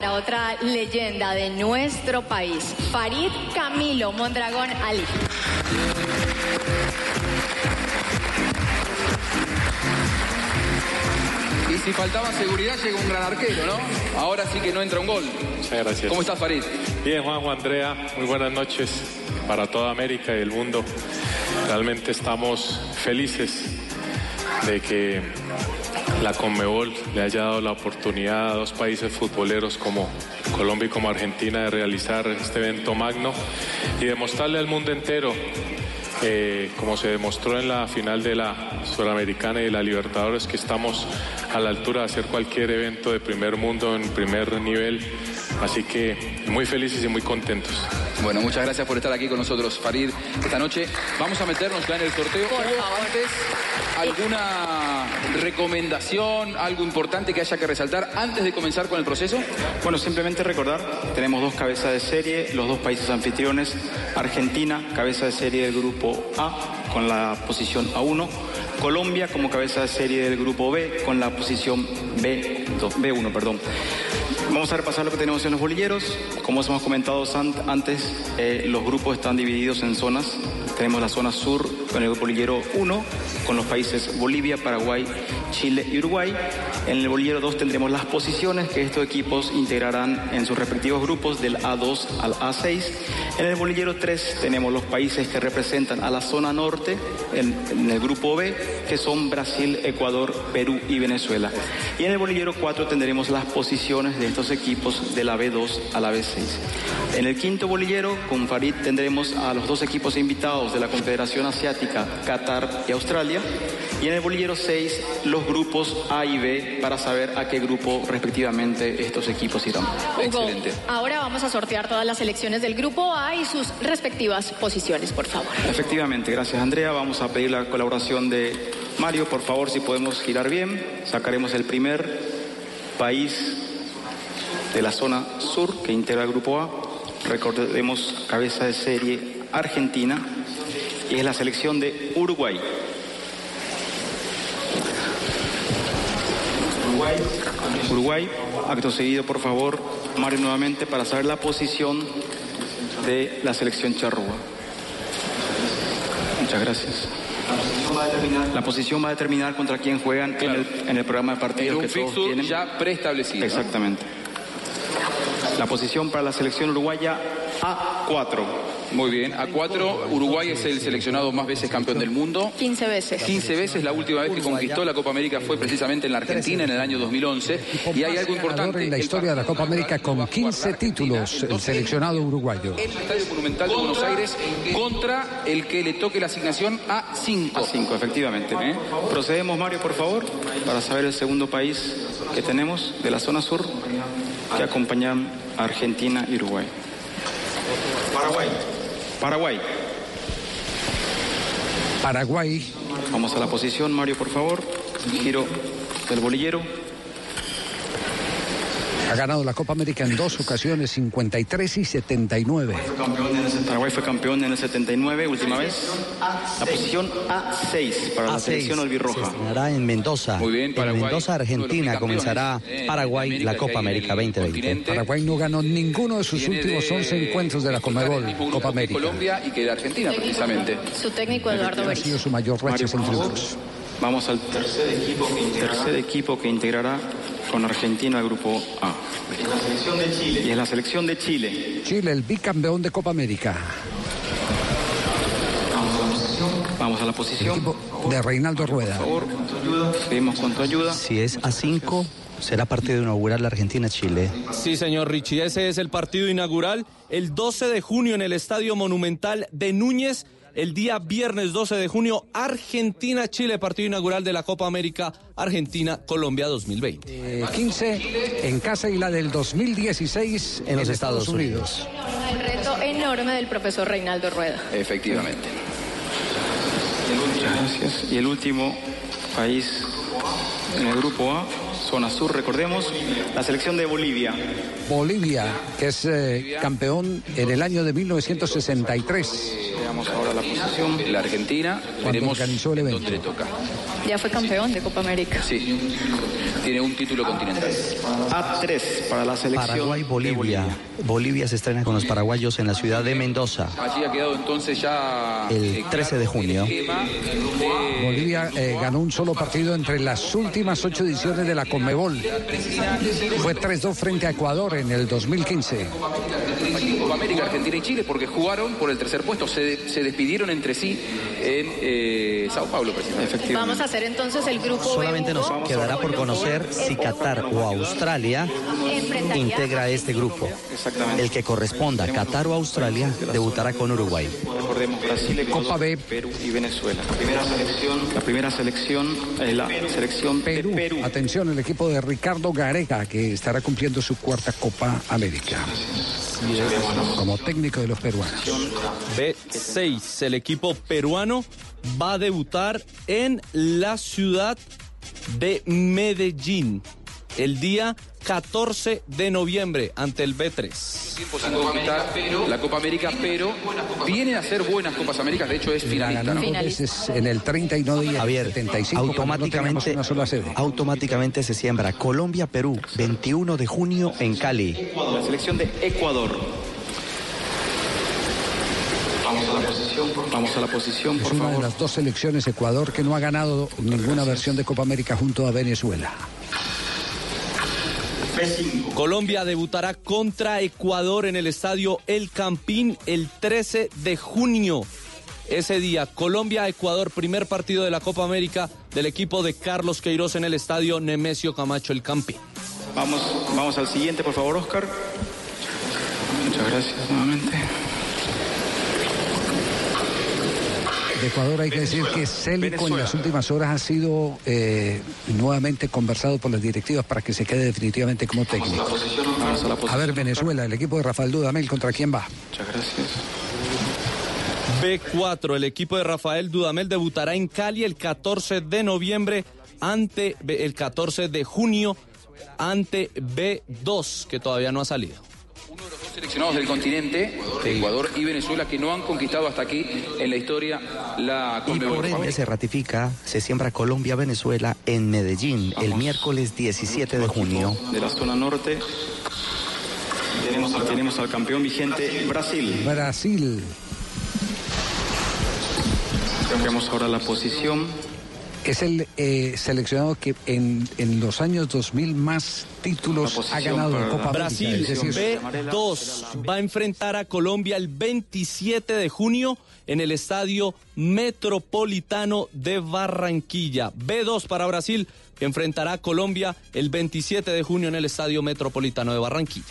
La otra leyenda de nuestro país, Farid Camilo Mondragón Ali. Y si faltaba seguridad, llega un gran arquero, ¿no? Ahora sí que no entra un gol. Muchas gracias. ¿Cómo estás, Farid? Bien, Juanjo Andrea, muy buenas noches para toda América y el mundo. Realmente estamos felices de que la Conmebol le haya dado la oportunidad a dos países futboleros como Colombia y como Argentina de realizar este evento magno y demostrarle al mundo entero, eh, como se demostró en la final de la Sudamericana y de la Libertadores, que estamos a la altura de hacer cualquier evento de primer mundo en primer nivel. Así que muy felices y muy contentos. Bueno, muchas gracias por estar aquí con nosotros, Farid. Esta noche vamos a meternos ya en el sorteo. ¿Hubo antes alguna recomendación, algo importante que haya que resaltar antes de comenzar con el proceso? Bueno, simplemente recordar, tenemos dos cabezas de serie, los dos países anfitriones, Argentina, cabeza de serie del grupo A, con la posición A1, Colombia como cabeza de serie del grupo B, con la posición B2, B1, perdón. Vamos a repasar lo que tenemos en los bolilleros. Como hemos comentado antes, eh, los grupos están divididos en zonas. Tenemos la zona sur con el bolillero 1, con los países Bolivia, Paraguay, Chile y Uruguay. En el bolillero 2 tendremos las posiciones que estos equipos integrarán en sus respectivos grupos del A2 al A6. En el bolillero 3 tenemos los países que representan a la zona norte en, en el grupo B, que son Brasil, Ecuador, Perú y Venezuela. Y en el bolillero 4 tendremos las posiciones de estos equipos de la B2 a la B6. En el quinto bolillero, con Farid, tendremos a los dos equipos invitados de la Confederación Asiática, Qatar y Australia. Y en el bolillero 6, los grupos A y B para saber a qué grupo respectivamente estos equipos irán. Hugo, Excelente. Ahora vamos a sortear todas las selecciones del grupo A y sus respectivas posiciones, por favor. Efectivamente, gracias Andrea. Vamos a pedir la colaboración de Mario. Por favor, si podemos girar bien, sacaremos el primer país de la zona sur que integra el grupo A. Recordemos cabeza de serie Argentina y es la selección de Uruguay. Uruguay, Uruguay, acto seguido, por favor, Mario nuevamente para saber la posición de la selección charrúa. Muchas gracias. La posición va a determinar contra quién juegan en, el, en el programa de En partidos un que todos tienen. ya preestablecido. Exactamente. La posición para la selección uruguaya A4. Muy bien. A cuatro, Uruguay es el seleccionado más veces campeón del mundo. 15 veces. 15 veces, la última vez que conquistó la Copa América fue precisamente en la Argentina en el año 2011. Y hay algo importante. en la historia de la Copa América con 15 títulos, el seleccionado uruguayo. El Estadio Monumental de Buenos Aires contra el que le toque la asignación a 5. A5, efectivamente. ¿Eh? Procedemos, Mario, por favor, para saber el segundo país que tenemos de la zona sur que acompañan Argentina y Uruguay. Paraguay. Paraguay. Paraguay, Vamos a la posición, Mario, por favor. Giro del bolillero. Ha ganado la Copa América en dos ocasiones, 53 y 79. Paraguay fue campeón en el 79, última vez. La posición A6 para la A6 selección se albirroja. estrenará en Mendoza. Muy bien, en Paraguay, Mendoza, de los Argentina, comenzará Paraguay en la América Copa en América el 2020. continente. Paraguay no ganó ninguno de sus Viene últimos de 11 encuentros de la Comebol, Copa América. Colombia y que de Argentina, precisamente. Su técnico Eduardo Ha Beris. sido su mayor racha en triunfos. Vamos al tercer equipo que integrará, con Argentina el grupo A. Y es la selección de Chile. Chile, el bicampeón de Copa América. Vamos a la posición. Equipo de Reinaldo Rueda. Por favor, pedimos con tu ayuda. Si es a 5, será partido inaugural la Argentina-Chile. Sí, señor Richie, ese es el partido inaugural el 12 de junio en el Estadio Monumental de Núñez. El día viernes 12 de junio, Argentina-Chile, partido inaugural de la Copa América Argentina-Colombia 2020. 15 Eh, en casa y la del 2016 En los Estados Unidos. El reto enorme del profesor Reinaldo Rueda. Efectivamente. Muchas gracias. Y el último país en el grupo A, zona sur, recordemos, la selección de Bolivia. Bolivia, que es eh, campeón en el año de 1963. Veamos ahora la posición. La Argentina, Cuando veremos organizó el evento. dónde le toca. Ya fue campeón de Copa América. Sí, tiene un título continental. A3 para la selección de Paraguay-Bolivia. Bolivia. Bolivia se estrena con los paraguayos en la ciudad de Mendoza. Allí ha quedado entonces ya... El eh, 13 de junio. de- Bolivia eh, ganó un solo partido entre las últimas ocho ediciones de la Conmebol. Fue 3-2 frente a Ecuador en el 2015. Copa América, Argentina y Chile, porque jugaron por el tercer puesto. Se, se despidieron entre sí en eh, Sao Paulo. Efectivamente. Vamos a hacer entonces el grupo Solamente B1. nos quedará por conocer si Qatar o Australia integra este grupo. Exactamente. El que corresponda, Qatar o Australia, debutará con Uruguay. Recordemos Brasil, Ecuador, Copa B. Perú y Venezuela. La primera selección, la primera selección es la selección Perú. Perú. Atención, el equipo de Ricardo Gareca, que estará cumpliendo su cuarta Copa América. Como técnico de los peruanos. B6, el equipo peruano va a debutar en la ciudad de Medellín el día 14 de noviembre ante el B3. Tiempo sin conquistar la Copa América, pero viene a ser buenas Copas Américas. De hecho, es finalista. ¿no? veces en el 30 y el Javier, 75. cuando no automáticamente, una sola sede. automáticamente se siembra Colombia-Perú, 21 de junio en Cali. La selección de Ecuador. Vamos a la posición, por, vamos a la posición, Es una de las dos selecciones, Ecuador, que no ha ganado ninguna versión de Copa América junto a Venezuela. B5. Colombia debutará contra Ecuador en el estadio El Campín el 13 de junio. Ese día, Colombia-Ecuador, primer partido de la Copa América del equipo de Carlos Queiroz en el estadio Nemesio Camacho El Campín. Vamos, vamos al siguiente, por favor, Oscar. Muchas gracias nuevamente. De Ecuador hay que decir que Célico en las últimas horas ha sido eh, nuevamente conversado por las directivas para que se quede definitivamente como técnico. A A ver, Venezuela, el equipo de Rafael Dudamel, ¿contra quién va? Muchas gracias. B4, el equipo de Rafael Dudamel debutará en Cali el 14 de noviembre ante el 14 de junio ante B2 que todavía no ha salido. Seleccionados del continente, Ecuador y Venezuela, que no han conquistado hasta aquí en la historia la Y por ende se ratifica, se siembra Colombia-Venezuela en Medellín el miércoles 17 de junio. De la zona norte. Tenemos al, tenemos al campeón vigente Brasil. Brasil. Vemos ahora la posición. Es el eh, seleccionado que en, en los años 2000 más títulos ha ganado en Copa. Brasil decir, B2 va a enfrentar a Colombia el 27 de junio en el Estadio Metropolitano de Barranquilla. B2 para Brasil enfrentará a Colombia el 27 de junio en el Estadio Metropolitano de Barranquilla.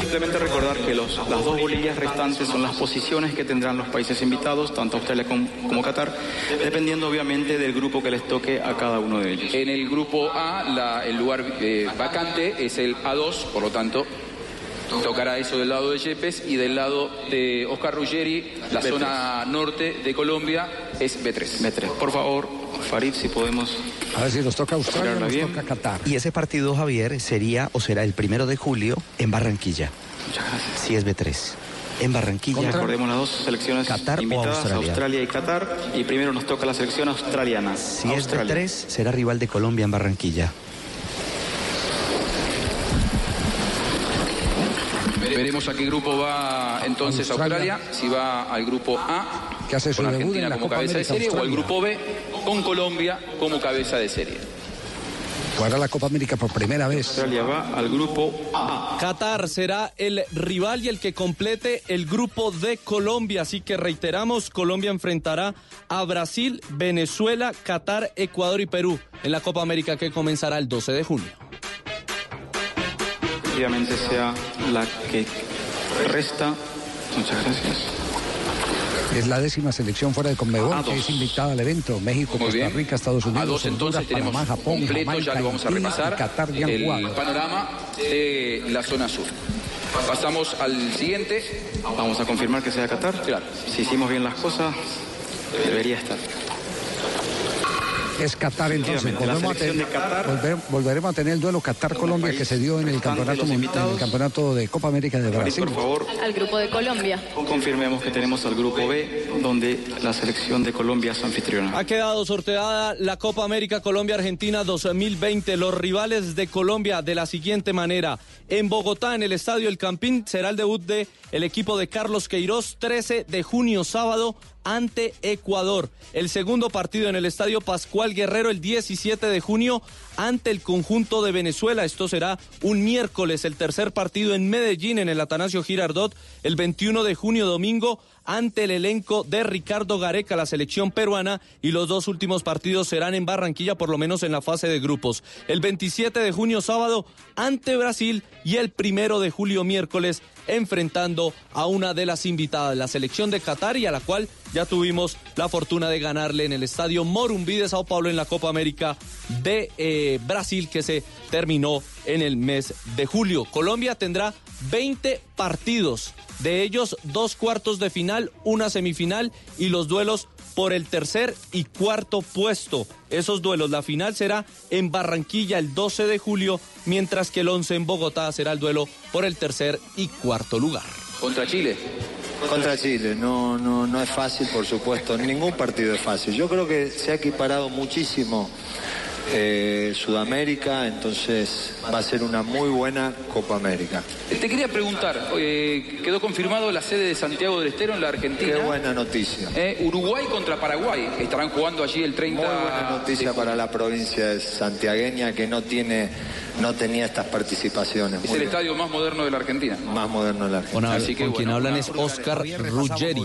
Simplemente recordar que los, las dos Bolivias restantes son las posiciones que tendrán los países invitados, tanto Australia como, como Qatar, dependiendo obviamente del grupo que les toque a cada uno de ellos. En el grupo A, la- el lugar eh, vacante es el A2, por lo tanto, tocará eso del lado de Yepes y del lado de Oscar Ruggeri, la B3. zona norte de Colombia, es B3. Metre, por favor, Farid, si podemos. a ver si nos toca Australia nos bien. toca Qatar. Y ese partido, Javier, sería o será el primero de julio en Barranquilla, Muchas gracias. si es B3. En Barranquilla, Recordemos las dos selecciones Qatar o invitadas, Australia. Australia y Qatar, y primero nos toca la selección australiana. si es Australia. B3, será rival de Colombia en Barranquilla. Veremos a qué grupo va entonces Australia. Australia, si va al grupo A, Que hace su con debut en Argentina la como Copa cabeza de serie, o al grupo B, con Colombia como cabeza de serie. Jugará la Copa América por primera vez. Australia va al grupo A. Qatar será el rival y el que complete el grupo de Colombia. Así que reiteramos, Colombia enfrentará a Brasil, Venezuela, Qatar, Ecuador y Perú en la Copa América que comenzará el 12 de junio. Efectivamente sea la que resta Muchas gracias. Es la décima selección fuera de Conmebol que es invitada al evento. México, Muy Costa. Rica, Estados Unidos, A dos entonces Honduras, tenemos Panamá, Japón, completo, Jamaica, ya lo vamos a repasar, y Qatar ya han el panorama de la zona sur. Pasamos al siguiente. Vamos a confirmar que sea Qatar. Claro. Si hicimos bien las cosas, debería estar. Es Qatar entonces. Volvemos a tener- de Qatar- volver- volveremos a tener el duelo Qatar-Colombia que se dio en el campeonato, en el campeonato de Copa América de Brasil. por favor, Al grupo de Colombia. confirmemos que tenemos al grupo B, donde la selección de Colombia es anfitriona. Ha quedado sorteada la Copa América Colombia-Argentina 2020. Los rivales de Colombia de la siguiente manera. En Bogotá, en el Estadio El Campín, será el debut de el equipo de Carlos Queiroz, 13 de junio, sábado, ante Ecuador. El segundo partido en el Estadio Pascual Guerrero, el 17 de junio, ante el conjunto de Venezuela. Esto será un miércoles. El tercer partido en Medellín, en el Atanasio Girardot, el 21 de junio, domingo, ante el elenco de Ricardo Gareca, la selección peruana, y los dos últimos partidos serán en Barranquilla, por lo menos en la fase de grupos. El 27 de junio, sábado, ante Brasil, y el primero de julio, miércoles, enfrentando a una de las invitadas, la selección de Qatar, y a la cual ya tuvimos la fortuna de ganarle en el estadio Morumbí de Sao Paulo en la Copa América de eh, Brasil, que se terminó en el mes de julio. Colombia tendrá 20 partidos, de ellos dos cuartos de final, una semifinal y los duelos por el tercer y cuarto puesto. Esos duelos, la final será en Barranquilla el 12 de julio, mientras que el 11 en Bogotá será el duelo por el tercer y cuarto lugar. Contra Chile. Contra Chile, no, no, no es fácil, por supuesto, ningún partido es fácil. Yo creo que se ha equiparado muchísimo eh, Sudamérica, entonces va a ser una muy buena Copa América. Te quería preguntar, eh, quedó confirmado la sede de Santiago del Estero en la Argentina. Qué buena noticia. Eh, Uruguay contra Paraguay. Estarán jugando allí el 30 Muy buena noticia para la provincia de santiagueña que no tiene, no tenía estas participaciones. Es Muy el bien. estadio más moderno de la Argentina. Más moderno de la Argentina. Así que, con quien bueno, hablan es Oscar Ruggeri,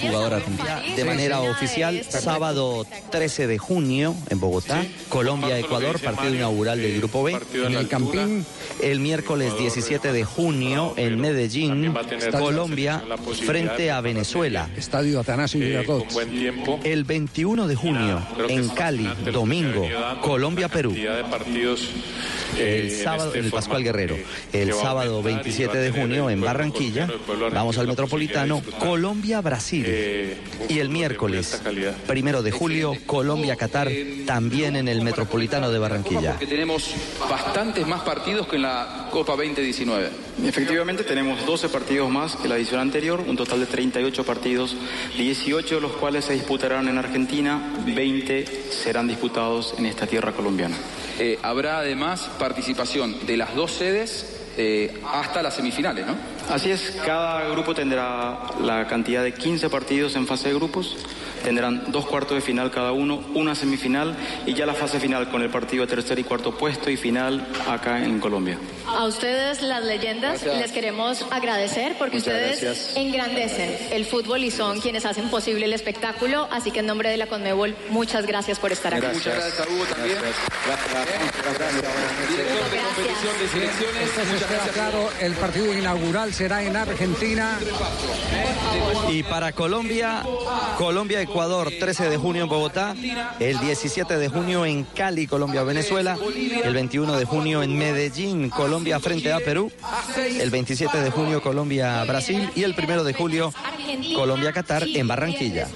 jugador argentino. De manera oficial, sábado 13 de junio en Bogotá, Colombia-Ecuador, partido inaugural del Grupo B. En el. Campín, El miércoles 17 de junio en Medellín, Colombia frente a Venezuela. Estadio Atanasio Eh, Girardot. tiempo. El 21 de junio en Cali, domingo, se ha venido dando, Colombia-Perú. Eh, El sábado este en el Pascual Guerrero. El sábado aumentar y va a 27 de junio en Barranquilla. Vamos al Metropolitano. Colombia-Brasil. eh, Y el miércoles, primero de julio, Colombia-Qatar, también en el Metropolitano de Barranquilla. Porque tenemos bastantes más partidos que en la Copa 2019. Efectivamente, tenemos 12 partidos más que la edición anterior, un total de 38 partidos, 18 de los cuales se disputarán en Argentina, 20 serán disputados en esta tierra colombiana. Eh, habrá además participación de las dos sedes eh, hasta las semifinales, ¿no? Así es, cada grupo tendrá la cantidad de 15 partidos en fase de grupos, tendrán dos cuartos de final cada uno, una semifinal y ya la fase final con el partido de tercer y cuarto puesto y final acá en Colombia. A ustedes, las leyendas, les queremos agradecer porque Muchas ustedes gracias. engrandecen el fútbol y son quienes hacen posible el espectáculo. Así que en nombre de la Conmebol, muchas gracias por estar aquí. Muchas gracias a Hugo también. Director de competición de selecciones. Entonces Muchas queda gracias. claro, el partido inaugural será en Argentina. Y para Colombia, Colombia-Ecuador, 13 de junio en Bogotá, el 17 de junio en Cali, Colombia-Venezuela, el 21 de junio en Medellín, Colombia frente a Perú, el 27 de junio Colombia-Brasil y el 1 de julio Colombia-Qatar en Barranquilla.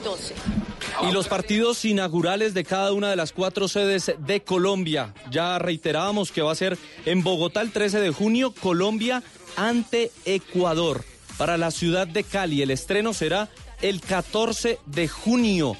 Y los partidos inaugurales de cada una de las cuatro sedes de Colombia. Ya reiterábamos que va a ser en Bogotá el 13 de junio, Colombia ante Ecuador. Para la ciudad de Cali, el estreno será el 14 de junio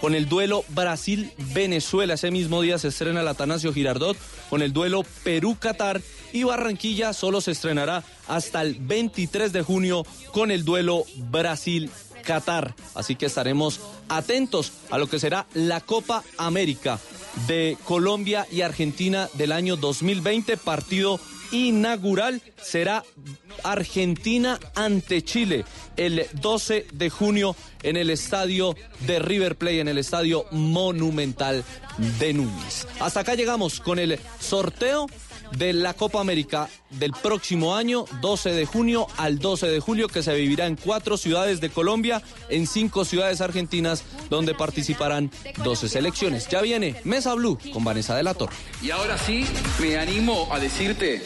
con el duelo Brasil-Venezuela. Ese mismo día se estrena el Atanasio Girardot con el duelo Perú-Qatar y Barranquilla solo se estrenará hasta el 23 de junio con el duelo Brasil-Qatar. Así que estaremos atentos a lo que será la Copa América de Colombia y Argentina del año 2020, partido inaugural será Argentina ante Chile el 12 de junio en el estadio de River Plate, en el estadio monumental de Núñez. Hasta acá llegamos con el sorteo de la Copa América del próximo año, 12 de junio al 12 de julio, que se vivirá en cuatro ciudades de Colombia, en cinco ciudades argentinas, donde participarán 12 selecciones. Ya viene Mesa Blue con Vanessa de la. Y ahora sí, me animo a decirte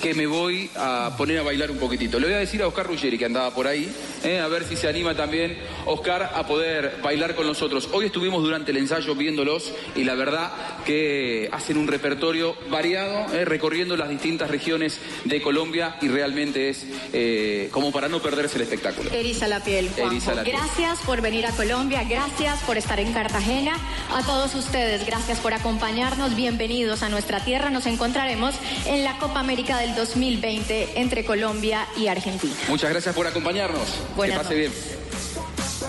que me voy a poner a bailar un poquitito. Le voy a decir a Oscar Ruggeri, que andaba por ahí, eh, a ver si se anima también Oscar a poder bailar con nosotros. Hoy estuvimos durante el ensayo viéndolos y la verdad que hacen un repertorio variado, eh, recorriendo las distintas regiones de Colombia y realmente es eh, como para no perderse el espectáculo. Eriza la piel. Eriza la piel. Gracias por venir a Colombia, gracias por estar en Cartagena. A todos ustedes, gracias por acompañarnos. Bienvenidos a nuestra tierra. Nos encontraremos en la Copa América del 2020 entre Colombia y Argentina. Muchas gracias por acompañarnos. Buenas que pase bien.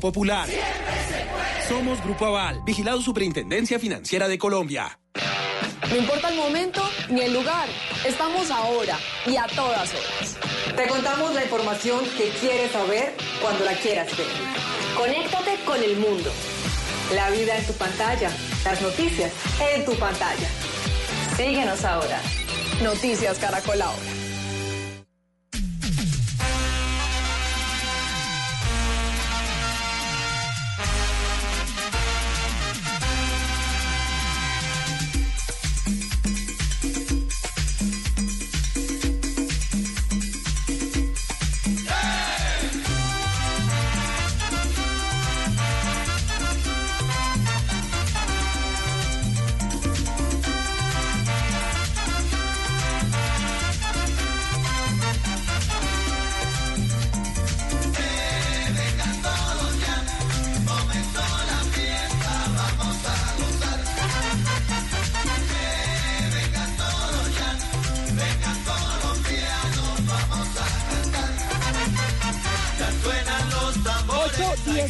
Popular. Somos Grupo Aval, vigilado Superintendencia Financiera de Colombia. No importa el momento ni el lugar, estamos ahora y a todas horas. Te contamos la información que quieres saber cuando la quieras ver. Conéctate con el mundo. La vida en tu pantalla, las noticias en tu pantalla. Síguenos ahora. Noticias Caracol ahora.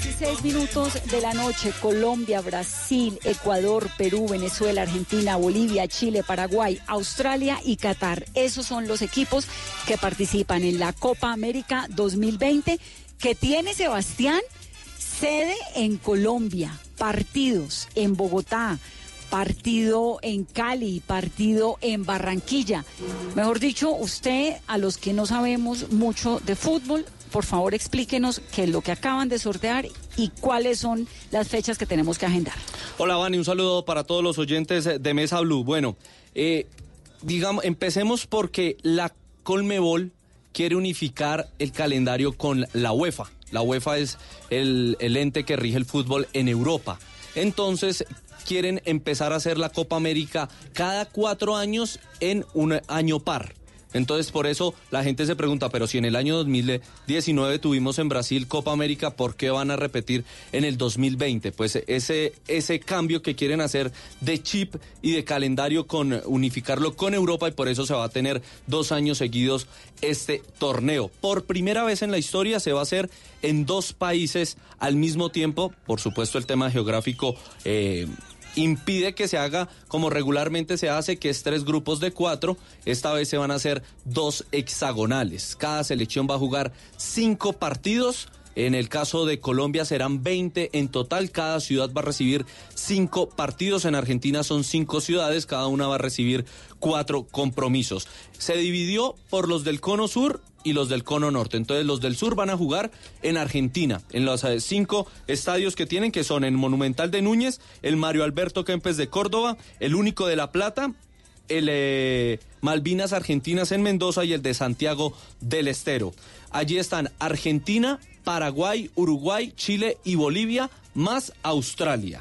16 minutos de la noche, Colombia, Brasil, Ecuador, Perú, Venezuela, Argentina, Bolivia, Chile, Paraguay, Australia y Qatar. Esos son los equipos que participan en la Copa América 2020 que tiene Sebastián sede en Colombia, partidos en Bogotá, partido en Cali, partido en Barranquilla. Mejor dicho, usted, a los que no sabemos mucho de fútbol, por favor explíquenos qué es lo que acaban de sortear y cuáles son las fechas que tenemos que agendar. Hola, Vani, un saludo para todos los oyentes de Mesa Blue. Bueno, eh, digamos, empecemos porque la Colmebol quiere unificar el calendario con la UEFA. La UEFA es el ente que rige el fútbol en Europa. Entonces, quieren empezar a hacer la Copa América cada cuatro años en un año par. Entonces, por eso la gente se pregunta, pero si en el año 2019 tuvimos en Brasil Copa América, ¿por qué van a repetir en el 2020? Pues ese, ese cambio que quieren hacer de chip y de calendario con unificarlo con Europa y por eso se va a tener dos años seguidos este torneo. Por primera vez en la historia se va a hacer en dos países al mismo tiempo. Por supuesto, el tema geográfico. Eh, impide que se haga como regularmente se hace, que es tres grupos de cuatro. Esta vez se van a hacer dos hexagonales. Cada selección va a jugar cinco partidos. En el caso de Colombia serán 20 en total. Cada ciudad va a recibir cinco partidos. En Argentina son cinco ciudades. Cada una va a recibir cuatro compromisos. Se dividió por los del cono sur y los del cono norte. Entonces los del sur van a jugar en Argentina, en los eh, cinco estadios que tienen, que son el Monumental de Núñez, el Mario Alberto Kempes de Córdoba, el único de La Plata, el eh, Malvinas Argentinas en Mendoza y el de Santiago del Estero. Allí están Argentina, Paraguay, Uruguay, Chile y Bolivia, más Australia.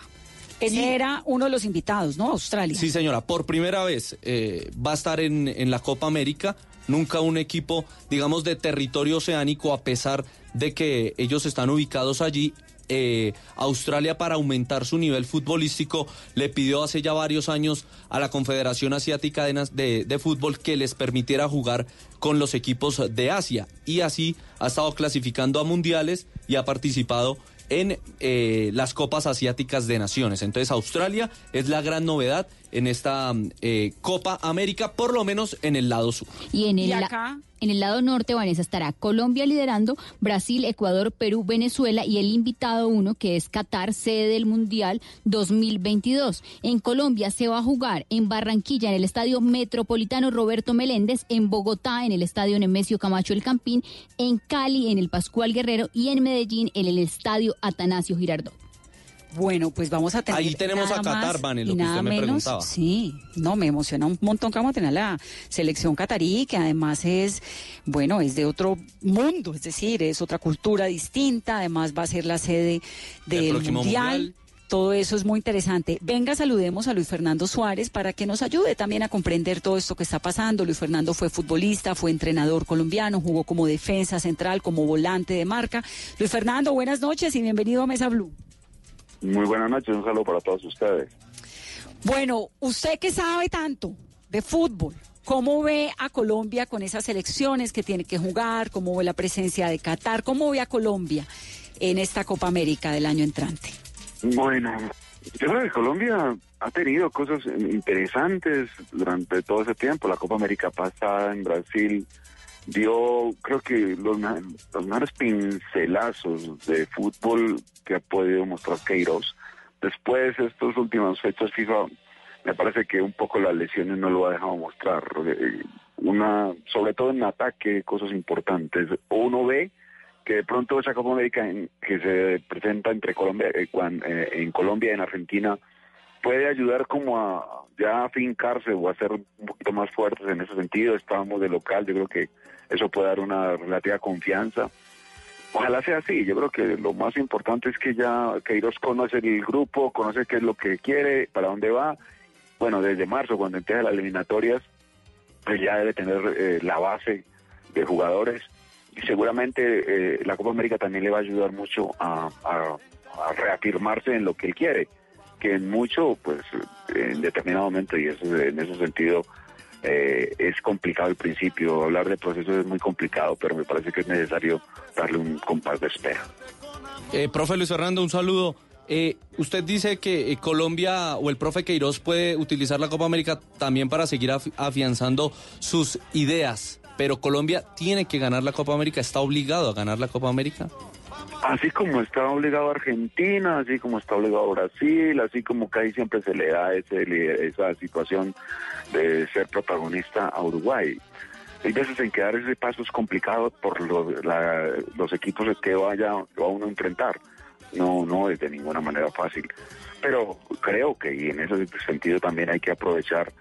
Ese era uno de los invitados, ¿no? Australia. Sí, señora, por primera vez eh, va a estar en, en la Copa América. Nunca un equipo, digamos, de territorio oceánico, a pesar de que ellos están ubicados allí, eh, Australia para aumentar su nivel futbolístico le pidió hace ya varios años a la Confederación Asiática de, de- de Fútbol que les permitiera jugar con los equipos de Asia y así ha estado clasificando a mundiales y ha participado en eh, las Copas Asiáticas de Naciones. Entonces Australia es la gran novedad en esta eh, Copa América, por lo menos en el lado sur. Y en el, ¿Y la- acá? en el lado norte, Vanessa, estará Colombia liderando, Brasil, Ecuador, Perú, Venezuela y el invitado uno, que es Qatar, sede del Mundial 2022. En Colombia se va a jugar en Barranquilla, en el Estadio Metropolitano Roberto Meléndez, en Bogotá, en el Estadio Nemesio Camacho El Campín, en Cali, en el Pascual Guerrero y en Medellín, en el Estadio Atanasio Girardot. Bueno, pues vamos a tener. Ahí tenemos nada a Qatar, Vane, lo que usted me menos. preguntaba. Sí, no, me emociona un montón que vamos a tener la selección catarí, que además es, bueno, es de otro mundo, es decir, es otra cultura distinta, además va a ser la sede del mundial. Mundial. Todo eso es muy interesante. Venga, saludemos a Luis Fernando Suárez para que nos ayude también a comprender todo esto que está pasando. Luis Fernando fue futbolista, fue entrenador colombiano, jugó como defensa central, como volante de marca. Luis Fernando, buenas noches y bienvenido a Mesa Blue. Muy buenas noches, un saludo para todos ustedes. Bueno, usted que sabe tanto de fútbol, ¿cómo ve a Colombia con esas elecciones que tiene que jugar? ¿Cómo ve la presencia de Qatar? ¿Cómo ve a Colombia en esta Copa América del año entrante? Bueno, yo creo que Colombia ha tenido cosas interesantes durante todo ese tiempo. La Copa América pasada en Brasil dio, creo que los, los mejores pincelazos de fútbol que ha podido mostrar Queiroz. Después, estos últimos fechas FIFA, me parece que un poco las lesiones no lo ha dejado mostrar. Eh, Una, sobre todo en ataque, cosas importantes. Uno ve que de pronto esa Copa América que se presenta entre Colombia, eh, cuan- eh, en Colombia y en Argentina puede ayudar como a ya afincarse o a ser un poquito más fuertes en ese sentido. Estábamos de local, yo creo que eso puede dar una relativa confianza. Ojalá sea así, yo creo que lo más importante es que ya Queiroz conoce el grupo, conoce qué es lo que quiere, para dónde va. Bueno, desde marzo, cuando empieza las eliminatorias, pues ya debe tener eh, la base de jugadores y seguramente eh, la Copa América también le va a ayudar mucho a, reafirmarse en lo que él quiere, que en mucho, pues en determinado momento, y eso, en ese sentido eh, es complicado al principio, hablar de procesos es muy complicado, pero me parece que es necesario darle un compás de espera. Eh, profe Luis Fernando, un saludo. Eh, usted dice que eh, Colombia o el profe Queiroz puede utilizar la Copa América también para seguir afi- afianzando sus ideas, pero Colombia tiene que ganar la Copa América, está obligado a ganar la Copa América. Así como está obligado Argentina, así como está obligado Brasil, así como que ahí siempre se le da ese, esa situación de ser protagonista a Uruguay. Hay veces en que dar ese paso es complicado por los, la- los equipos que vaya va uno a enfrentar. No, no es de ninguna manera fácil. Pero creo que y en ese sentido también hay que aprovechar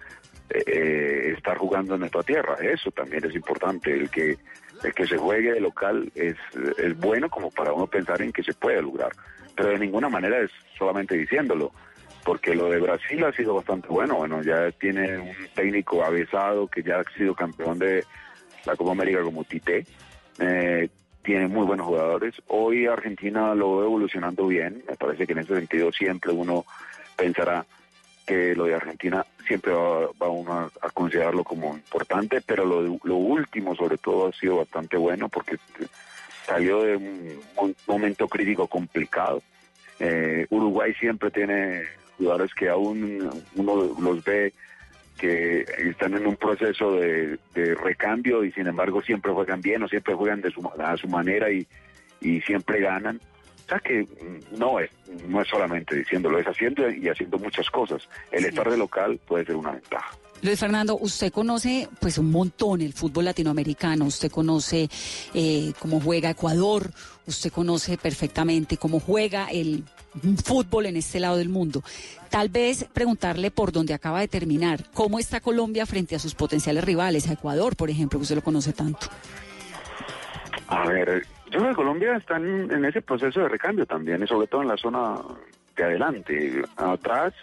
eh, eh, estar jugando en nuestra tierra. Eso también es importante. El que el que se juegue de local es, es bueno como para uno pensar en que se puede lograr. Pero de ninguna manera es solamente diciéndolo. Porque lo de Brasil ha sido bastante bueno. Bueno, ya tiene un técnico avesado que ya ha sido campeón de la Copa América como Tite. Eh, tiene muy buenos jugadores. Hoy Argentina lo ve evolucionando bien. Me parece que en ese sentido siempre uno pensará que lo de Argentina siempre va, uno a, considerarlo como importante, pero lo, lo último sobre todo ha sido bastante bueno porque salió de un, momento crítico complicado. Eh, Uruguay siempre tiene jugadores que aún uno los ve que están en un proceso de, recambio y sin embargo siempre juegan bien o siempre juegan de su, a su manera y siempre ganan. Sea que mm, no es, no es solamente diciéndolo, es haciendo y haciendo muchas cosas. El estar de local puede ser una ventaja. Luis Fernando, usted conoce pues un montón el fútbol latinoamericano, usted conoce eh, cómo juega Ecuador, usted conoce perfectamente cómo juega el fútbol en este lado del mundo. Tal vez preguntarle por dónde acaba de terminar, cómo está Colombia frente a sus potenciales rivales, a Ecuador, por ejemplo, que usted lo conoce tanto. A ver, yo creo que Colombia está en, ese proceso de recambio también, y sobre todo en la zona de adelante. Atrás,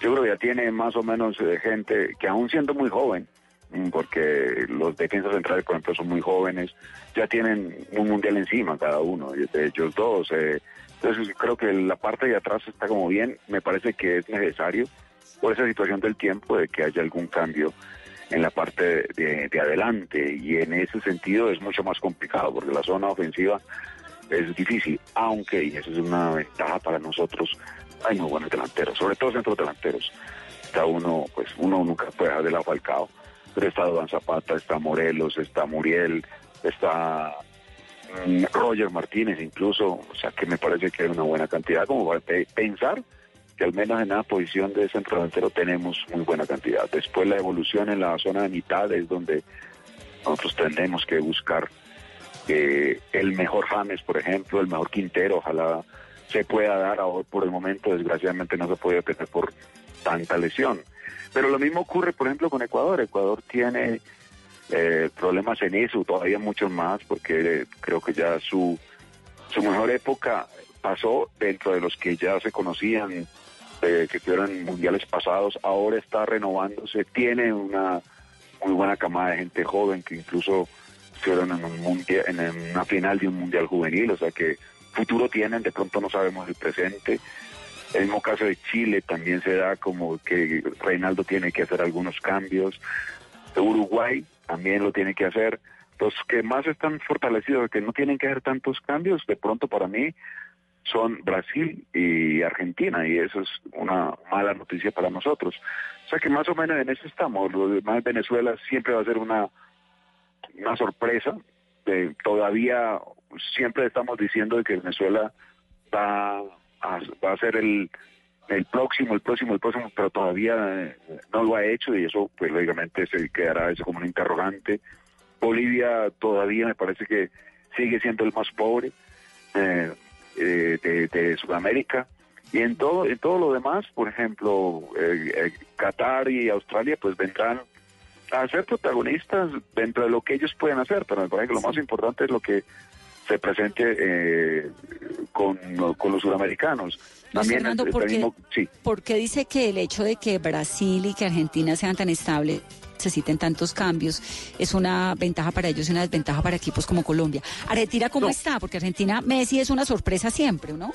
yo creo que ya tiene más o menos eh, gente que aún siendo muy joven, mm, porque los defensas centrales, por ejemplo, son muy jóvenes, ya tienen un mundial encima cada uno, de ellos dos. eh, Entonces creo que la parte de atrás está como bien, me parece que es necesario por esa situación del tiempo de que haya algún cambio en la parte de, de adelante y en ese sentido es mucho más complicado porque la zona ofensiva es difícil, aunque, y eso es una ventaja para nosotros, hay muy buenos delanteros, sobre todo centros delanteros. Está uno, pues uno nunca puede dejar de lado Falcao, pero está Don Zapata, está Morelos, está Muriel, está mm, Roger Martínez incluso, o sea que me parece que hay una buena cantidad como para pe- pensar que al menos en la posición de centro delantero tenemos muy buena cantidad. Después la evolución en la zona de mitad es donde nosotros tendremos que buscar que el mejor James, por ejemplo, el mejor Quintero, ojalá se pueda dar ahora por el momento, desgraciadamente no se puede tener por tanta lesión. Pero lo mismo ocurre, por ejemplo, con Ecuador. Ecuador tiene eh, problemas en eso, todavía muchos más, porque eh, creo que ya su, su mejor época pasó dentro de los que ya se conocían, que tuvieron en mundiales pasados, ahora está renovándose, tiene una muy buena camada de gente joven que incluso estuvieron en, un mundial, en una final de un mundial juvenil, o sea que futuro tienen, de pronto no sabemos el presente. El mismo caso de Chile también se da como que Reinaldo tiene que hacer algunos cambios. Uruguay también lo tiene que hacer. Los que más están fortalecidos, que no tienen que hacer tantos cambios, de pronto para mí son Brasil y Argentina, y eso es una mala noticia para nosotros. O sea que más o menos en eso estamos. Lo demás, Venezuela siempre va a ser una, una sorpresa. Eh, todavía siempre estamos diciendo de que Venezuela va a, va a ser el, el próximo, el próximo, el próximo, pero todavía eh, no lo ha hecho y eso pues lógicamente se quedará eso como un interrogante. Bolivia todavía me parece que sigue siendo el más pobre eh, eh, de, de Sudamérica y en todo en todo lo demás, por ejemplo, eh, eh, Qatar y Australia pues vendrán a ser protagonistas dentro de lo que ellos pueden hacer, pero me parece que lo más importante es lo que se presente eh, con, con los suramericanos. También Fernando, ¿por qué, mismo- sí. por qué dice que el hecho de que Brasil y que Argentina sean tan estables necesiten tantos cambios es una ventaja para ellos y una desventaja para equipos como Colombia? Argentina, ¿cómo está? Porque Argentina, Messi es una sorpresa siempre, ¿no?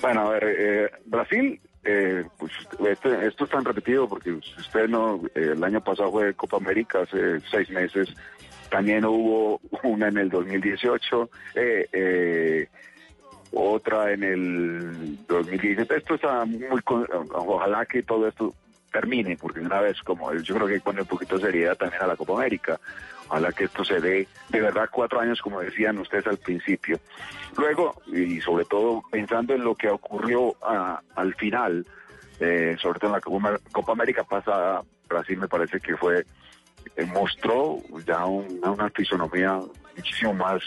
Bueno, a ver, eh, Brasil, eh, pues este- esto es tan repetido porque si usted no, eh, el año pasado fue Copa América, hace seis meses, también hubo una en el 2018, eh, eh, otra en el 2017. Esto está muy, ojalá que todo esto termine, porque una vez como yo creo que poner un poquito de seriedad también a la Copa América. Ojalá que esto se dé de verdad cuatro años, como decían ustedes al principio. Luego, y sobre todo pensando en lo que ocurrió ah, al final, eh, sobre todo en la Copa, América pasada, Brasil me parece que fue, eh, mostró ya un- una fisonomía muchísimo más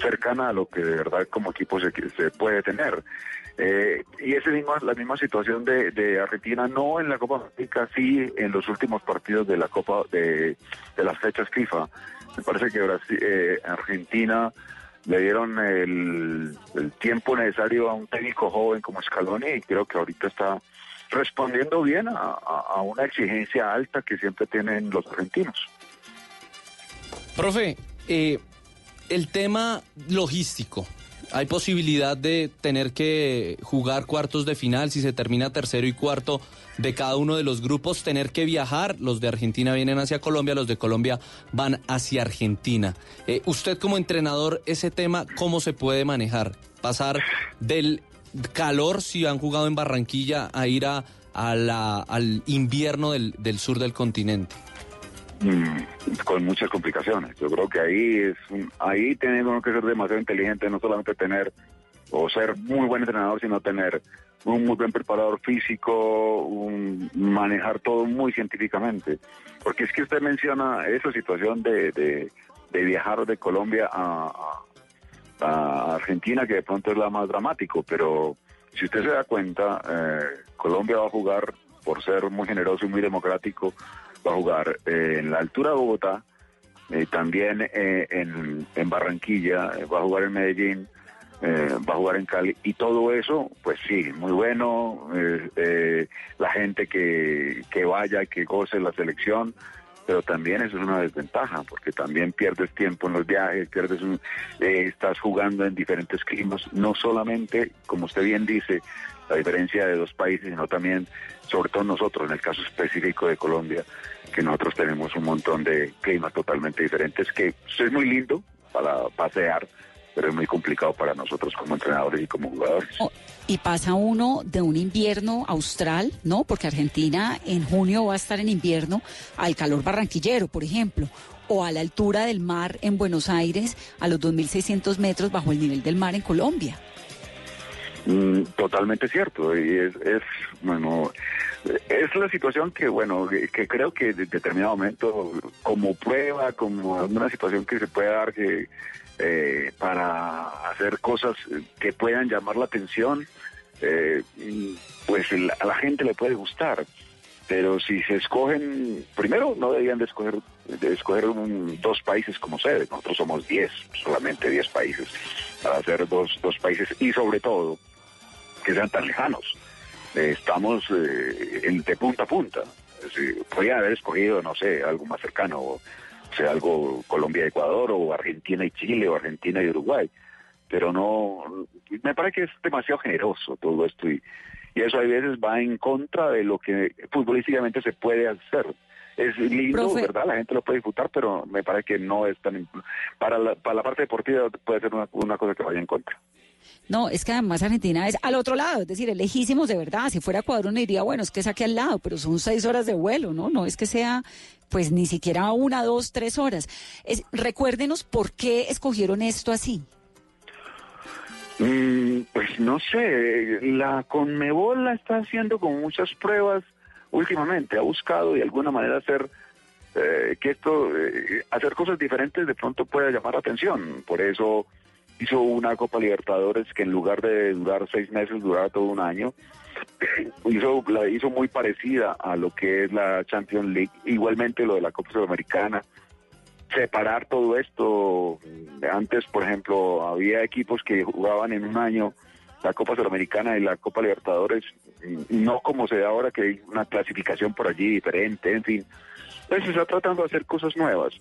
cercana a lo que de verdad como equipo se, se puede tener. Eh, y misma, la misma situación de, de Argentina, no en la Copa América, sí en los últimos partidos de la Copa de, las fechas FIFA. Me parece que Brasil, eh, Argentina le dieron el, tiempo necesario a un técnico joven como Scaloni y creo que ahorita está respondiendo bien a una exigencia alta que siempre tienen los argentinos. Profe, eh, el tema logístico. ¿Hay posibilidad de tener que jugar cuartos de final si se termina tercero y cuarto de cada uno de los grupos? Tener que viajar. Los de Argentina vienen hacia Colombia, los de Colombia van hacia Argentina. Eh, usted como entrenador, ese tema, ¿cómo se puede manejar? Pasar del calor, si han jugado en Barranquilla, a ir al invierno del sur del continente. Mm, con muchas complicaciones. Yo creo que ahí es un- ahí tenemos que ser demasiado inteligente, no solamente tener o ser muy buen entrenador, sino tener un muy buen preparador físico, un- manejar todo muy científicamente. Porque es que usted menciona esa situación de, de- viajar de Colombia a- a Argentina, que de pronto es la más dramático, pero si usted se da cuenta, eh, Colombia va a jugar, por ser muy generoso y muy democrático, va a jugar eh, en la altura de Bogotá, eh, también eh, en, Barranquilla, eh, va a jugar en Medellín, va a jugar en Cali, y todo eso, pues sí, muy bueno, la gente que, que vaya, que goce la selección, pero también eso es una desventaja, porque también pierdes tiempo en los viajes, pierdes un, estás jugando en diferentes climas, no solamente, como usted bien dice, la diferencia de dos países, sino también, sobre todo nosotros, en el caso específico de Colombia, que nosotros tenemos un montón de climas totalmente diferentes, que es muy lindo para pasear, pero es muy complicado para nosotros como entrenadores y como jugadores. Oh, y pasa uno de un invierno austral, ¿no? Porque Argentina en junio va a estar en invierno al calor barranquillero, por ejemplo, o a la altura del mar en Buenos Aires, a los 2.600 metros bajo el nivel del mar en Colombia. Mm, totalmente cierto, y es, es, bueno, es la situación que, bueno, que creo que en determinado momento, como prueba, como una situación que se puede dar que eh, para hacer cosas que puedan llamar la atención, eh, pues a la gente le puede gustar. Pero si se escogen, primero no deberían de escoger, de escoger dos países como sede. Nosotros somos 10, solamente 10 países, para hacer dos, dos países y sobre todo que sean tan lejanos. Eh, estamos de punta a punta. podría haber escogido, no sé, algo más cercano, sea algo Colombia-Ecuador o Argentina y Chile o Argentina y Uruguay. Pero no, me parece que es demasiado generoso todo esto y, y eso a veces va en contra de lo que futbolísticamente se puede hacer. Es lindo, ¿verdad? La gente lo puede disfrutar, pero me parece que no es tan... Para la, para la parte deportiva puede ser una, una cosa que vaya en contra. No, es que además Argentina es al otro lado, es decir, es lejísimos de verdad. Si fuera Ecuador uno diría, bueno, es que es aquí al lado, pero son seis horas de vuelo, ¿no? No es que sea, pues ni siquiera una, dos, tres horas. Es, recuérdenos por qué escogieron esto así. Mm, pues no sé, la Conmebol la está haciendo con muchas pruebas últimamente. Ha buscado de alguna manera hacer eh, que esto, eh, hacer cosas diferentes de pronto pueda llamar la atención. Por eso hizo una Copa Libertadores que en lugar de durar seis meses, duraba todo un año. hizo, la hizo muy parecida a lo que es la Champions League, igualmente lo de la Copa Sudamericana. Separar todo esto, antes por ejemplo había equipos que jugaban en un año la Copa Sudamericana y la Copa Libertadores, no como se da ahora que hay una clasificación por allí diferente, en fin. Entonces se está tratando de hacer cosas nuevas.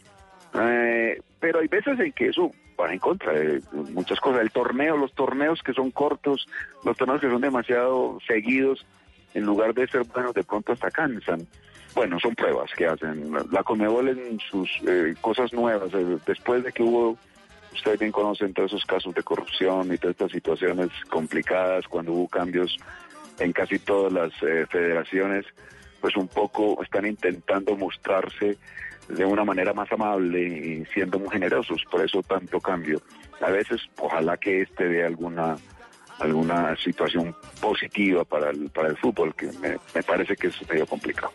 Eh, pero hay veces en que eso va en contra de muchas cosas. El torneo, los torneos que son cortos, los torneos que son demasiado seguidos, en lugar de ser buenos, de pronto hasta cansan. Bueno, son pruebas que hacen. La Conmebol en sus eh, cosas nuevas, eh, después de que hubo, ustedes bien conocen todos esos casos de corrupción y todas estas situaciones complicadas, cuando hubo cambios en casi todas las federaciones, pues un poco están intentando mostrarse de una manera más amable y siendo muy generosos, por eso tanto cambio. A veces, ojalá que este dé alguna alguna situación positiva para el, para el fútbol, que me, me parece que es medio complicado.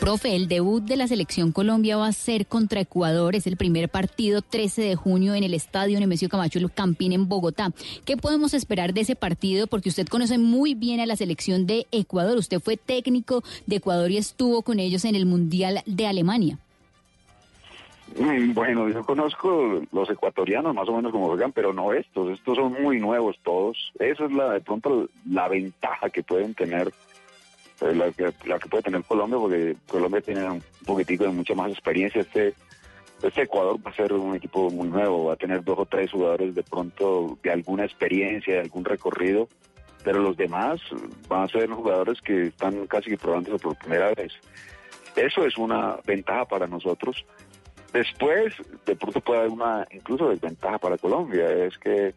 Profe, el debut de la selección Colombia va a ser contra Ecuador. Es el primer partido 13 de junio en el estadio Nemesio Camacho Campín en Bogotá. ¿Qué podemos esperar de ese partido? Porque usted conoce muy bien a la selección de Ecuador. Usted fue técnico de Ecuador y estuvo con ellos en el Mundial de Alemania. Mm, bueno, yo conozco los ecuatorianos más o menos como juegan, pero no estos. Estos son muy nuevos todos. Esa es la de pronto la ventaja que pueden tener la que, la que puede tener Colombia, porque Colombia tiene un poquitico de mucha más experiencia. Este, este Ecuador va a ser un equipo muy nuevo, va a tener dos o tres jugadores de pronto de alguna experiencia, de algún recorrido, pero los demás van a ser jugadores que están casi probándose por primera vez. Eso es una ventaja para nosotros. Después, de pronto puede haber una incluso desventaja para Colombia, es que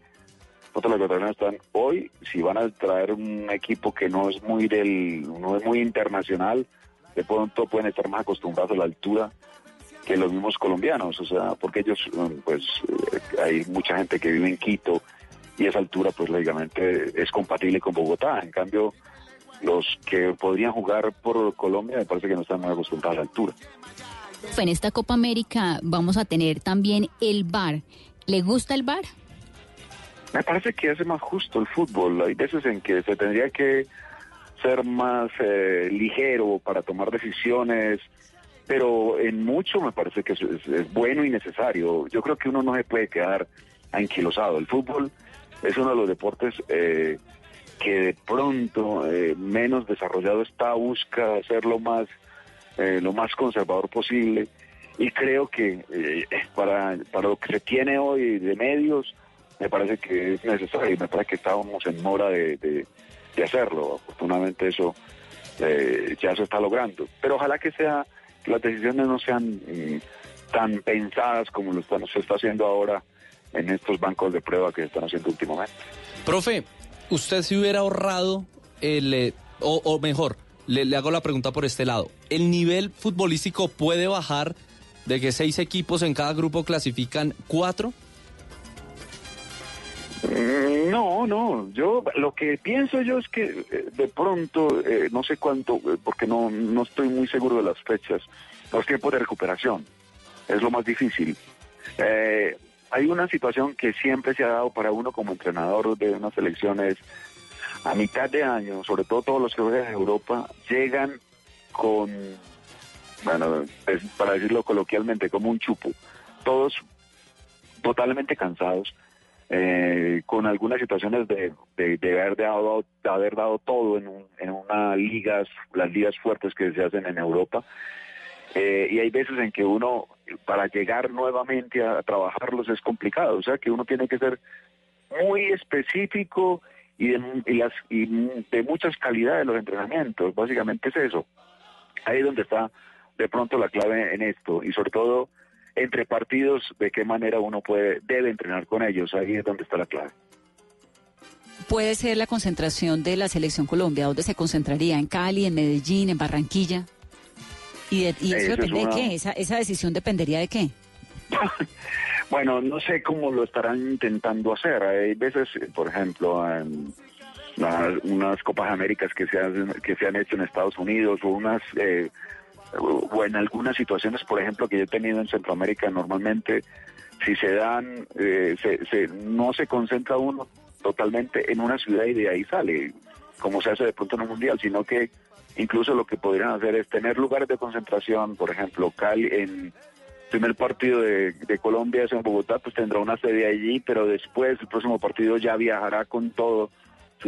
los ecuatorianos están hoy, si van a traer un equipo que no es muy del, no es muy internacional, de pronto pueden estar más acostumbrados a la altura que los mismos colombianos, o sea, porque ellos, pues, eh, hay mucha gente que vive en Quito y esa altura, pues, lógicamente es compatible con Bogotá. En cambio, los que podrían jugar por Colombia me parece que no están muy acostumbrados a la altura. En esta Copa América vamos a tener también el bar. ¿Le gusta el bar? Me parece que hace más justo el fútbol. Hay veces en que se tendría que ser más eh, ligero para tomar decisiones, pero en mucho me parece que es, bueno y necesario. Yo creo que uno no se puede quedar anquilosado. El fútbol es uno de los deportes eh, que de pronto eh, menos desarrollado está, busca hacerlo más eh, lo más conservador posible y creo que eh, para, para lo que se tiene hoy de medios, me parece que es necesario, me parece que estábamos en hora de, de- hacerlo. Afortunadamente eso eh, ya se está logrando. Pero ojalá que sea, las decisiones no sean mm, tan pensadas como lo están, se está haciendo ahora en estos bancos de prueba que se están haciendo últimamente. Profe, ¿usted se hubiera ahorrado el... eh, o, o mejor, le hago la pregunta por este lado. ¿El nivel futbolístico puede bajar de que seis equipos en cada grupo clasifican cuatro? Mm, No, no, yo lo que pienso yo es que eh, de pronto, eh, no sé cuánto, eh, porque no, no estoy muy seguro de las fechas, los tiempos de recuperación, es lo más difícil. Eh, hay una situación que siempre se ha dado para uno como entrenador de unas selecciones a mitad de año, sobre todo todos los que juegan en Europa, llegan con, bueno, es para decirlo coloquialmente, como un chupo, todos totalmente cansados, eh, con algunas situaciones de, de, haber, dado, haber dado todo en, un, en unas ligas, las ligas fuertes que se hacen en Europa. Eh, y hay veces en que uno, para llegar nuevamente a trabajarlos es complicado, o sea que uno tiene que ser muy específico y de, y las, y de muchas calidades los entrenamientos, básicamente es eso. Ahí es donde está de pronto la clave en esto y sobre todo entre partidos de qué manera uno puede debe entrenar con ellos, ahí es donde está la clave. Puede ser la concentración de la selección Colombia, ¿dónde se concentraría? ¿En Cali, en Medellín, en Barranquilla? ¿Y, de- y eso es depende una- de qué? ¿Esa, ¿Esa decisión dependería de qué? Bueno, no sé cómo lo estarán intentando hacer. Hay veces, por ejemplo, en unas Copas Américas que se, hacen- que se han hecho en Estados Unidos o unas eh, o en algunas situaciones, por ejemplo, que yo he tenido en Centroamérica, normalmente si se dan, eh, se, se- no se concentra uno totalmente en una ciudad y de ahí sale, como se hace de pronto en un mundial, sino que incluso lo que podrían hacer es tener lugares de concentración, por ejemplo, Cali en primer partido de, de Colombia es en Bogotá, pues tendrá una sede allí, pero después el próximo partido ya viajará con todo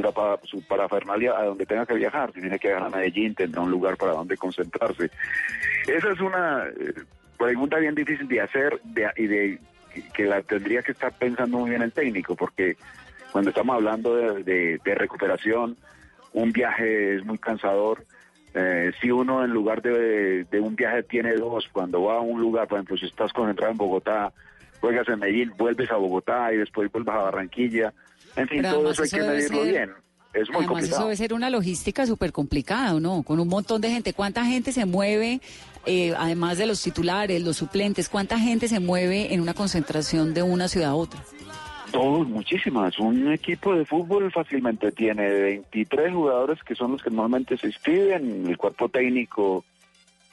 rapa- su parafernalia a donde tenga que viajar. Tiene que viajar a Medellín, tendrá un lugar para donde concentrarse. Esa es una eh, pregunta bien difícil de hacer y de que la tendría que estar pensando muy bien el técnico, porque cuando estamos hablando de recuperación, un viaje es muy cansador. Eh, si uno en lugar de, de un viaje tiene dos, cuando va a un lugar, por ejemplo, si estás concentrado en Bogotá, juegas en Medellín, vuelves a Bogotá y después vuelves a Barranquilla. En fin, todo eso hay eso que medirlo ser- bien. Es muy Además, eso complicado. debe ser una logística súper complicada, ¿o no? Con un montón de gente. ¿Cuánta gente se mueve, eh, además de los titulares, los suplentes, cuánta gente se mueve en una concentración de una ciudad a otra? Todos, muchísimas. Un equipo de fútbol fácilmente tiene 23 jugadores que son los que normalmente se inscriben. El cuerpo técnico,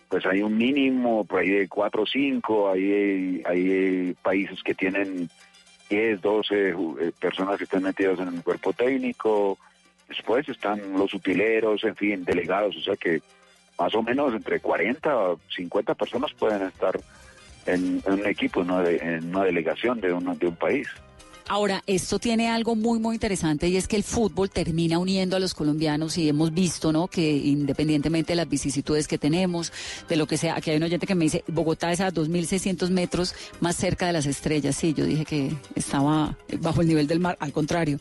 pues hay un mínimo, por ahí de 4 o 5. Hay, hay países que tienen 10, 12 ju- eh, personas que están metidas en el cuerpo técnico. Después están los utileros, en fin, delegados. O sea que más o menos entre 40 o 50 personas pueden estar en, un equipo, una, de- en una delegación de, una- de un país. Ahora, esto tiene algo muy, muy interesante y es que el fútbol termina uniendo a los colombianos y hemos visto, ¿no? Que independientemente de las vicisitudes que tenemos, de lo que sea, aquí hay un oyente que me dice, Bogotá es a 2.600 metros más cerca de las estrellas. Sí, yo dije que estaba bajo el nivel del mar, al contrario.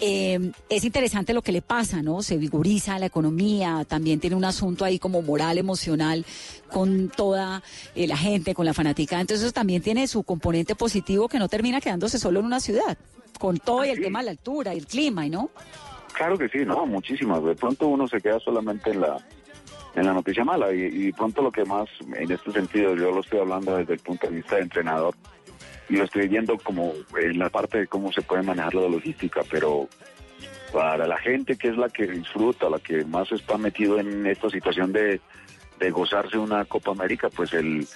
Eh, es interesante lo que le pasa, ¿no? Se vigoriza la economía, también tiene un asunto ahí como moral, emocional, con toda eh, la gente, con la fanática. Entonces también tiene su componente positivo que no termina quedándose solo en una ciudad, con todo y el tema de la altura y el clima, ¿y no? Claro que sí, no, muchísimas. De pronto uno se queda solamente en la en la noticia mala y, y pronto lo que más en este sentido yo lo estoy hablando desde el punto de vista de entrenador lo estoy viendo como en la parte de cómo se puede manejar la logística, pero para la gente que es la que disfruta, la que más está metido en esta situación de, de gozarse una Copa América, pues el,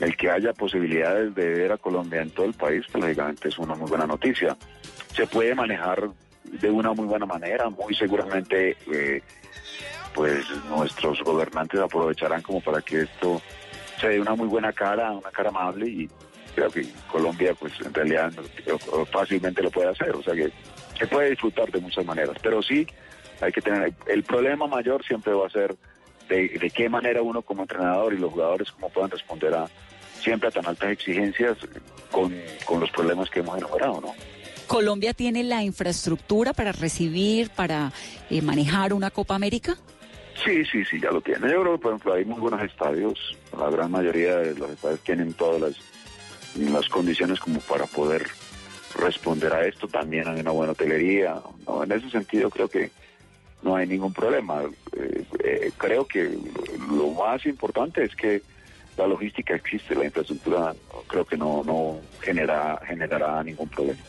el que haya posibilidades de ver a Colombia en todo el país, pues lógicamente es una muy buena noticia. Se puede manejar de una muy buena manera, muy seguramente eh, pues nuestros gobernantes aprovecharán como para que esto se dé una muy buena cara, una cara amable y creo que Colombia pues en realidad fácilmente lo puede hacer, o sea que se puede disfrutar de muchas maneras, pero sí hay que tener, el problema mayor siempre va a ser de, de qué manera uno como entrenador y los jugadores cómo puedan responder a siempre a tan altas exigencias con, con los problemas que hemos enumerado, ¿no? ¿Colombia tiene la infraestructura para recibir, para eh, manejar una Copa América? Sí, sí, sí, ya lo tiene. Yo creo que, por ejemplo, hay muy buenos estadios. La gran mayoría de los estadios tienen todas las, las condiciones como para poder responder a esto. También hay una buena hotelería. No, en ese sentido creo que no hay ningún problema. Eh, eh, creo que lo más importante es que la logística existe, la infraestructura creo que no, no genera, generará ningún problema.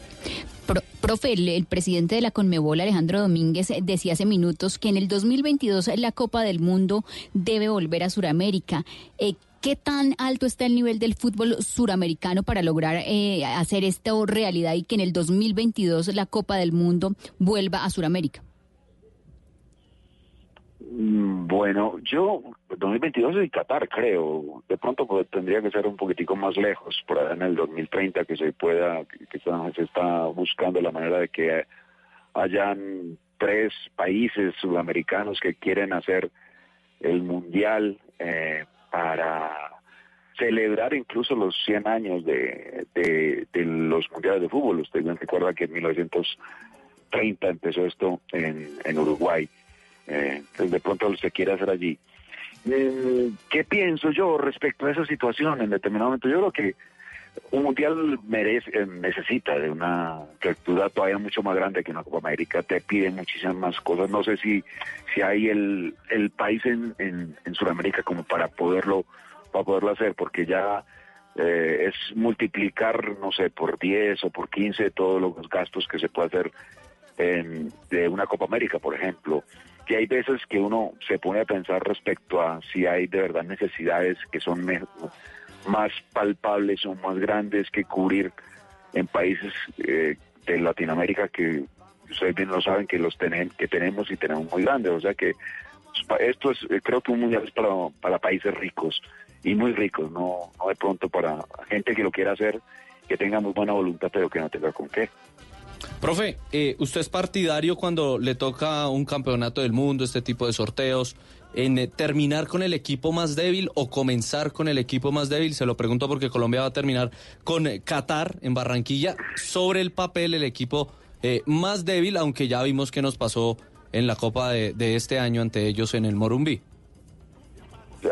Pro- profe, el, presidente de la Conmebol, Alejandro Domínguez, decía hace minutos que en el 2022 la Copa del Mundo debe volver a Sudamérica. Eh, ¿Qué tan alto está el nivel del fútbol suramericano para lograr eh, hacer esto realidad y que en el 2022 la Copa del Mundo vuelva a Sudamérica? Mm, Bueno, yo 2022 es Qatar, creo. De pronto pues, tendría que ser un poquitico más lejos, por allá en el 2030 que se pueda, que, que se está buscando la manera de que hayan tres países sudamericanos que quieren hacer el mundial eh, para celebrar incluso los 100 años de, de, los mundiales de fútbol. Usted bien recuerda que en 1930 empezó esto en, en Uruguay. Eh, entonces de pronto se quiere hacer allí. Eh, ¿Qué pienso yo respecto a esa situación en determinado momento? Yo creo que un mundial merece, eh, necesita de una estructura todavía mucho más grande que una Copa América. Te piden muchísimas más cosas. No sé si, si hay el, el país en, en, en Sudamérica como para poderlo, para poderlo hacer, porque ya eh, es multiplicar, no sé, por 10 o por 15 todos los gastos que se puede hacer en- de una Copa América, por ejemplo. Y hay veces que uno se pone a pensar respecto a si hay de verdad necesidades que son me- más palpables o más grandes que cubrir en países eh, de Latinoamérica que ustedes bien lo saben que los tenemos y tenemos muy grandes. O sea que esto es, eh, creo que un mundial es para, para países ricos y muy ricos, no, no de pronto para gente que lo quiera hacer, que tenga muy buena voluntad, pero que no tenga con qué. Profe, eh, ¿usted es partidario cuando le toca un campeonato del mundo, este tipo de sorteos, en eh, terminar con el equipo más débil o comenzar con el equipo más débil? Se lo pregunto porque Colombia va a terminar con eh, Qatar en Barranquilla. Sobre el papel, el equipo eh, más débil, aunque ya vimos que nos pasó en la Copa de, este año ante ellos en el Morumbí.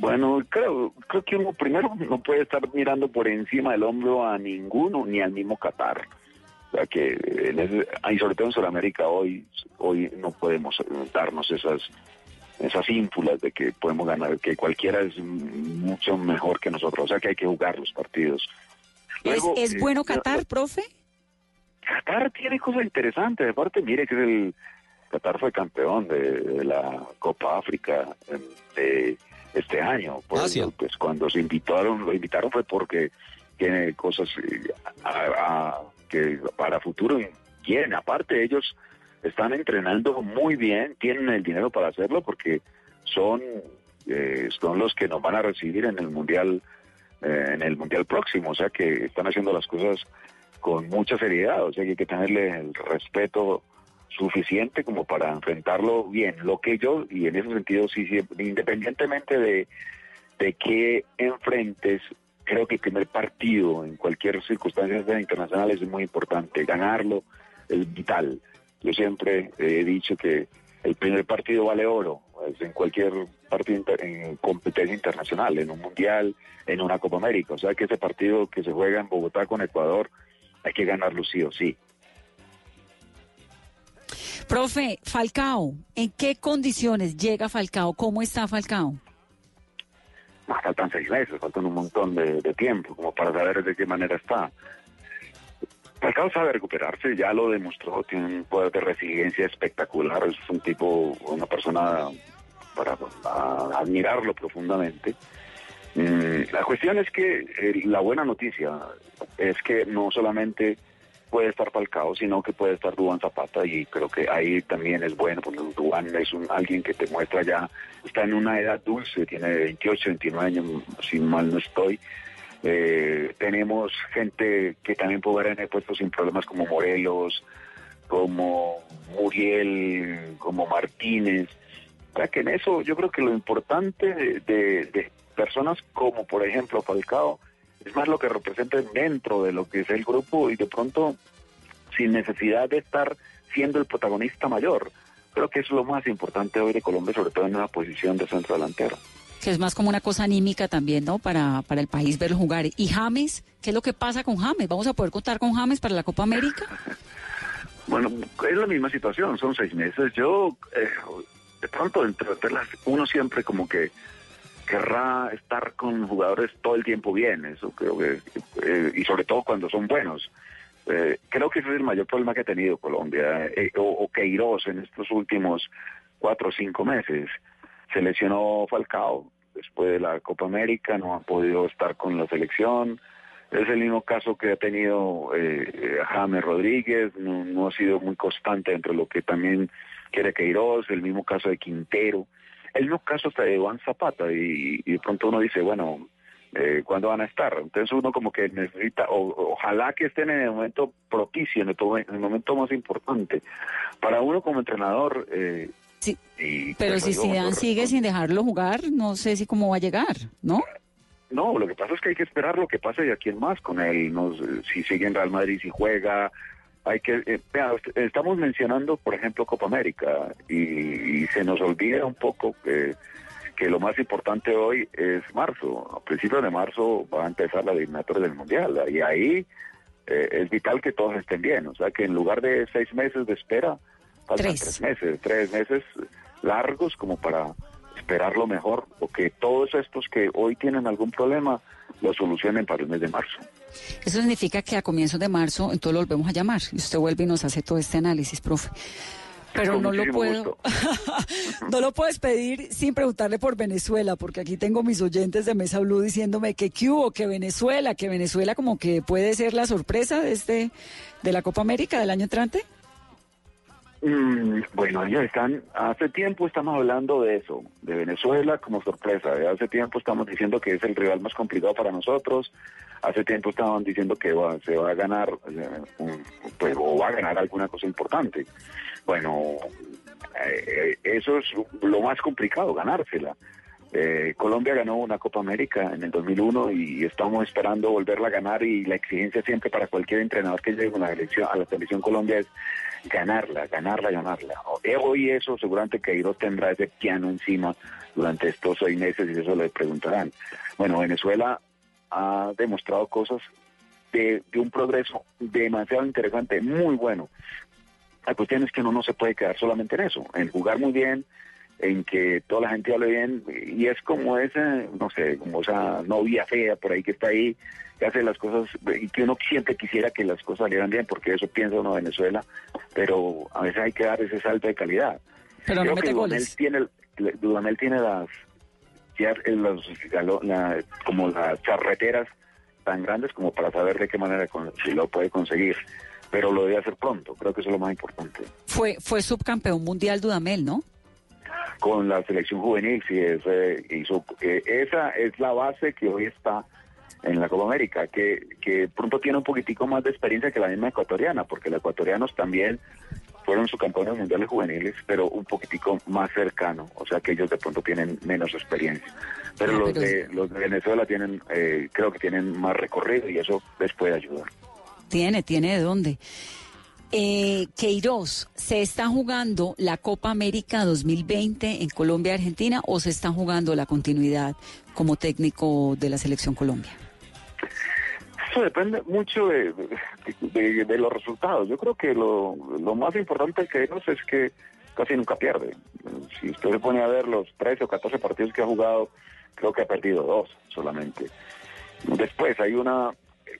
Bueno, creo, creo que uno primero no puede estar mirando por encima del hombro a ninguno, ni al mismo Qatar. O sea que, en ese- y sobre todo en Sudamérica hoy, hoy no podemos darnos esas esas ínfulas de que podemos ganar, que cualquiera es mucho mejor que nosotros. O sea que hay que jugar los partidos. Luego, ¿Es, es eh, bueno Qatar, profe? Qatar tiene cosas interesantes. Aparte, mire que es el Qatar fue campeón de, de la Copa África em, de este año. Por Asia. eso, pues cuando se invitaron, lo invitaron fue porque tiene cosas eh, a- a- que para futuro quieren. Aparte, ellos están entrenando muy bien, tienen el dinero para hacerlo porque son eh, son los que nos van a recibir en el mundial eh, en el mundial próximo, o sea que están haciendo las cosas con mucha seriedad, o sea que hay que tenerle el respeto suficiente como para enfrentarlo bien. Lo que yo, y en ese sentido sí, siempre, independientemente de, de qué enfrentes, creo que el primer partido en cualquier circunstancia internacional es muy importante, ganarlo es vital. Yo siempre he dicho que el primer partido vale oro, en cualquier partido en competencia internacional, en un mundial, en una Copa América. O sea que ese partido que se juega en Bogotá con Ecuador, hay que ganarlo sí o sí. Profe, Falcao, ¿en qué condiciones llega Falcao? ¿Cómo está Falcao? Más faltan seis meses, faltan un montón de, de tiempo como para saber de qué manera está. Falcao sabe recuperarse, ya lo demostró, tiene un poder de resiliencia espectacular, es un tipo, una persona para a- admirarlo profundamente. Mm, la cuestión es que eh, la buena noticia es que no solamente puede estar Falcao, sino que puede estar Dubán Zapata y creo que ahí también es bueno, porque Dubán es un, alguien que te muestra ya, está en una edad dulce, tiene 28, 29 años, si mal no estoy. Eh, tenemos gente que también puede haber en puestos sin problemas como Morelos, como Muriel, como Martínez. O sea que en eso yo creo que lo importante de- de personas como por ejemplo Falcao es más lo que representan dentro de lo que es el grupo y de pronto sin necesidad de estar siendo el protagonista mayor. Creo que eso es lo más importante hoy de Colombia, sobre todo en una posición de centro delantero. Que es más como una cosa anímica también, ¿no? Para, para el país verlo jugar. ¿Y James? ¿Qué es lo que pasa con James? ¿Vamos a poder contar con James para la Copa América? Bueno, es la misma situación, son seis meses. Yo, eh, de pronto, entre entre las- uno siempre como que querrá estar con jugadores todo el tiempo bien, eso creo que, eh, y sobre todo cuando son buenos. Eh, creo que ese es el mayor problema que ha tenido Colombia, eh, o, o Queiroz en estos últimos cuatro o cinco meses. Se lesionó Falcao después de la Copa América, no ha podido estar con la selección. Es el mismo caso que ha tenido eh, eh, James Rodríguez, no, no ha sido muy constante entre lo que también quiere Queiroz, el mismo caso de Quintero, el mismo caso hasta de Juan Zapata, y, y de pronto uno dice, bueno, eh, ¿cuándo van a estar? Entonces uno como que necesita, o- ojalá que estén en el momento propicio, en el, to- en el momento más importante. Para uno como entrenador... Eh, Sí, y, Pero pues, si Zidane sigue sin dejarlo jugar, no sé si cómo va a llegar, ¿no? No, lo que pasa es que hay que esperar lo que pase de aquí en más con él. No sé, si sigue en Real Madrid, si juega. Hay que. eh, estamos mencionando, por ejemplo, Copa América y, y se nos olvida un poco que, que lo más importante hoy es marzo. A principios de marzo va a empezar la eliminatoria del Mundial y ahí eh, es vital que todos estén bien. O sea, que en lugar de seis meses de espera, faltan Tres. tres meses, tres meses largos como para esperar lo mejor o que todos estos que hoy tienen algún problema lo solucionen para el mes de marzo. Eso significa que a comienzos de marzo entonces lo volvemos a llamar y usted vuelve y nos hace todo este análisis, profe. Pero Con no lo puedo, no lo puedes pedir sin preguntarle por Venezuela, porque aquí tengo mis oyentes de Mesa Blue diciéndome que qué hubo, que Venezuela, que Venezuela como que puede ser la sorpresa de este, de la Copa América del año entrante. Mm, bueno, ya están, hace tiempo estamos hablando de eso, de Venezuela como sorpresa, de hace tiempo estamos diciendo que es el rival más complicado para nosotros, hace tiempo estaban diciendo que va- se va a ganar, eh, pues, o va a ganar alguna cosa importante. Bueno, eh, eso es lo más complicado, ganársela. Eh, Colombia ganó una Copa América en el 2001 y estamos esperando volverla a ganar y la exigencia siempre para cualquier entrenador que llegue a la selección, a la selección Colombia es ganarla, ganarla, ganarla. Eh, Hoy eso seguramente Queiroz tendrá ese piano encima durante estos seis meses y eso le preguntarán. Bueno, Venezuela ha demostrado cosas de, de un progreso demasiado interesante, muy bueno. La cuestión es que uno no se puede quedar solamente en eso, en jugar muy bien, en que toda la gente hable bien, y es como esa, no sé, como esa novia fea por ahí que está ahí, que hace las cosas, y que uno siempre quisiera que las cosas salieran bien, porque eso piensa uno Venezuela, pero a veces hay que dar ese salto de calidad. Pero no Creo mete que Dudamel goles. tiene, Dudamel tiene las, ya, eh, la- como las charreteras tan grandes como para saber de qué manera con- si lo puede conseguir, pero lo debe hacer pronto, creo que eso es lo más importante. Fue, fue subcampeón mundial Dudamel, ¿no? Con la selección juvenil, sí, es, eh, hizo, eh, esa es la base que hoy está en la Copa América, que, que pronto tiene un poquitico más de experiencia que la misma ecuatoriana, porque los ecuatorianos también fueron subcampeones mundiales juveniles, pero un poquitico más cercano, o sea que ellos de pronto tienen menos experiencia. Pero Ah, los de los de Venezuela tienen, eh, creo que tienen más recorrido y eso les puede ayudar. Tiene, tiene de dónde. Eh, Queiroz, ¿se está jugando la Copa América 2020 en Colombia Argentina o se está jugando la continuidad como técnico de la selección Colombia? Eso depende mucho de, de- de los resultados. Yo creo que lo, más importante que ellos es que casi nunca pierde. Si usted se pone a ver los 13 o 14 partidos que ha jugado, creo que ha perdido dos solamente. Después hay una,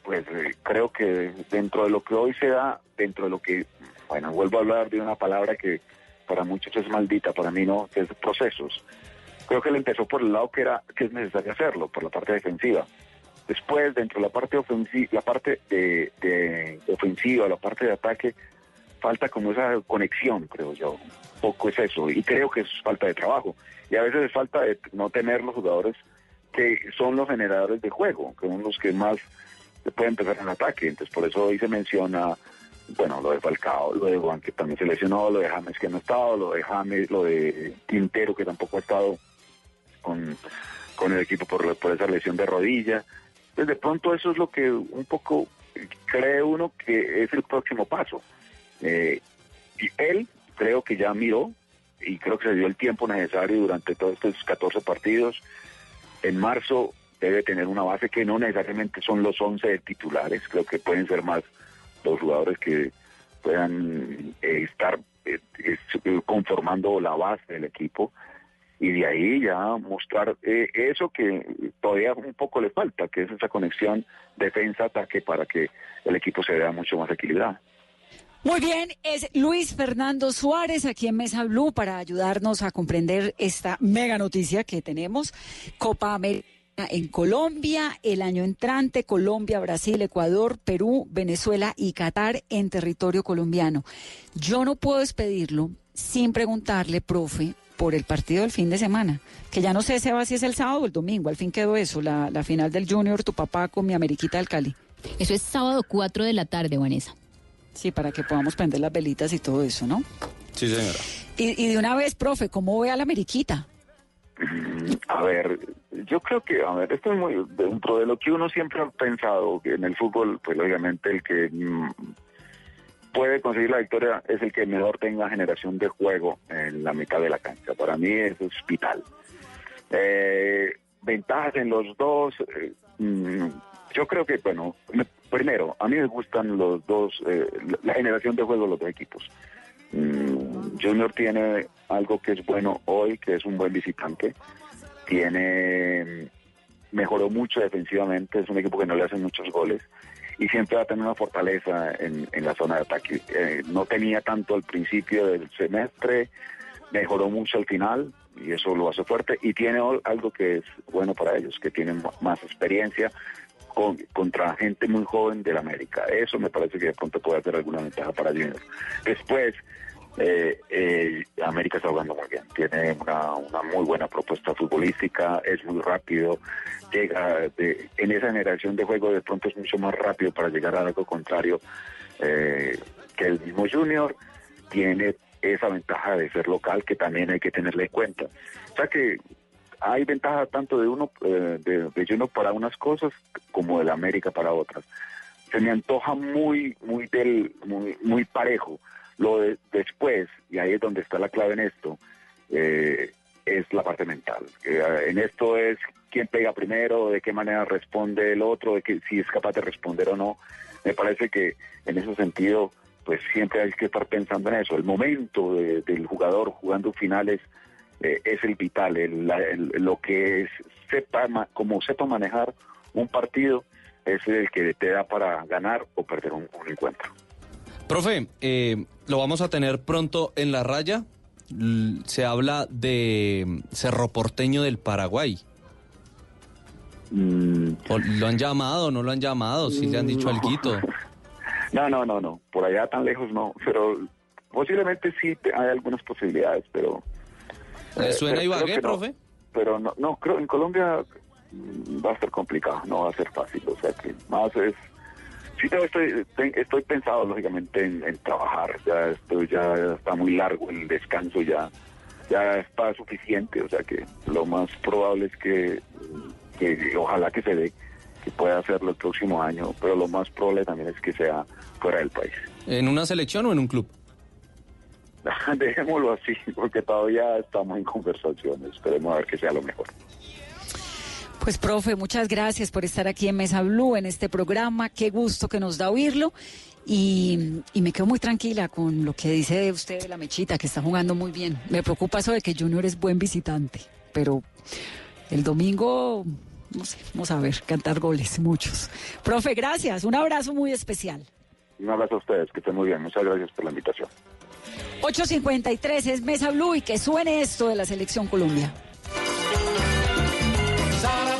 pues eh, creo que dentro de lo que hoy se da, dentro de lo que, bueno, vuelvo a hablar de una palabra que para muchos es maldita, para mí no, que es procesos. Creo que él empezó por el lado que era que es necesario hacerlo, por la parte defensiva. Después, dentro de la parte ofensiva, la parte de, ofensiva, la parte de ataque, falta como esa conexión, creo yo. Poco es eso. Y creo que es falta de trabajo. Y a veces es falta de no tener los jugadores que son los generadores de juego, que son los que más se pueden empezar en ataque. Entonces, por eso hoy se menciona bueno, lo de Falcao, lo de Juan que también se lesionó, lo de James que no ha estado, lo de James, lo de Quintero que tampoco ha estado con, con el equipo por, por esa lesión de rodilla. Pues de pronto eso es lo que un poco cree uno que es el próximo paso. Eh, y él creo que ya miró y creo que se dio el tiempo necesario durante todos estos 14 partidos. En marzo debe tener una base que no necesariamente son los 11 titulares, creo que pueden ser más los jugadores que puedan eh, estar eh, eh, conformando la base del equipo y de ahí ya mostrar eso que todavía un poco le falta, que es esa conexión defensa-ataque para que el equipo se vea mucho más equilibrado. Muy bien, es Luis Fernando Suárez aquí en Mesa Blue para ayudarnos a comprender esta mega noticia que tenemos. Copa América en Colombia, el año entrante, Colombia, Brasil, Ecuador, Perú, Venezuela y Qatar en territorio colombiano. Yo no puedo despedirlo sin preguntarle, profe, por el partido del fin de semana, que ya no sé va si es el sábado o el domingo, al fin quedó eso, la, la final del Junior, tu papá con mi Ameriquita del Cali. Eso es sábado 4 de la tarde, Vanessa. Sí, para que podamos prender las velitas y todo eso, ¿no? Sí, señora. Y, de una vez, profe, ¿cómo ve a la Ameriquita? A ver, yo creo que, a ver, esto es muy dentro de lo que uno siempre ha pensado, que en el fútbol, pues obviamente el que mm, puede conseguir la victoria es el que mejor tenga generación de juego en la mitad de la cancha. Para mí eso es vital. Eh, ventajas en los dos, eh, mm, yo creo que, bueno, primero, a mí me gustan los dos, eh, la generación de juego de los dos equipos. Mm, Junior tiene algo que es bueno hoy, que es un buen visitante. Tiene, mejoró mucho defensivamente, es un equipo que no le hacen muchos goles y siempre va a tener una fortaleza en, la zona de ataque. Eh, no tenía tanto al principio del semestre, mejoró mucho al final y eso lo hace fuerte y tiene algo que es bueno para ellos, que tienen más experiencia, contra gente muy joven del América. Eso me parece que de pronto puede hacer alguna ventaja para Junior. Después, eh, eh, América está jugando muy bien, tiene una, muy buena propuesta futbolística, es muy rápido, llega en esa generación de juego de pronto es mucho más rápido para llegar a algo contrario eh, que el mismo Junior, tiene esa ventaja de ser local que también hay que tenerle en cuenta. O sea que hay ventaja tanto de uno eh, de, uno para unas cosas como de la América para otras. Se me antoja muy muy del muy muy parejo. Lo de después y ahí es donde está la clave en esto eh, es la parte mental. Eh, en esto es quién pega primero, de qué manera responde el otro, de que si es capaz de responder o no. Me parece que en ese sentido pues siempre hay que estar pensando en eso. El momento del jugador jugando finales eh, es el vital, lo que es sepa, como sepa manejar un partido es el que te da para ganar o perder un, encuentro. Profe, eh, lo vamos a tener pronto en la raya. Se habla de Cerro Porteño del Paraguay. Mm. ¿Lo han llamado? ¿No lo han llamado? ¿Sí le han dicho algo? No, no, no, no. Por allá tan lejos no. Pero posiblemente sí hay algunas posibilidades, pero ¿Le suena Ibagué, profe? pero no, no, creo en Colombia mm, va a ser complicado, no va a ser fácil. O sea que más es. Sí, estoy, estoy pensado, lógicamente, en, trabajar. Ya estoy, ya está muy largo el descanso, ya ya está suficiente. O sea que lo más probable es que, que ojalá que se dé, que pueda hacerlo el próximo año, pero lo más probable también es que sea fuera del país. ¿En una selección o en un club? Dejémoslo así, porque todavía estamos en conversaciones. Esperemos a ver que sea lo mejor. Pues, profe, muchas gracias por estar aquí en Mesa Blue, en este programa. Qué gusto que nos da oírlo. Y, me quedo muy tranquila con lo que dice usted de la mechita, que está jugando muy bien. Me preocupa eso de que Junior es buen visitante, pero el domingo, no sé, vamos a ver, cantar goles, muchos. Profe, gracias. Un abrazo muy especial. Un abrazo a ustedes, que estén muy bien. Muchas gracias por la invitación. 8.53 es Mesa Blue y que suene esto de la Selección Colombia. Sara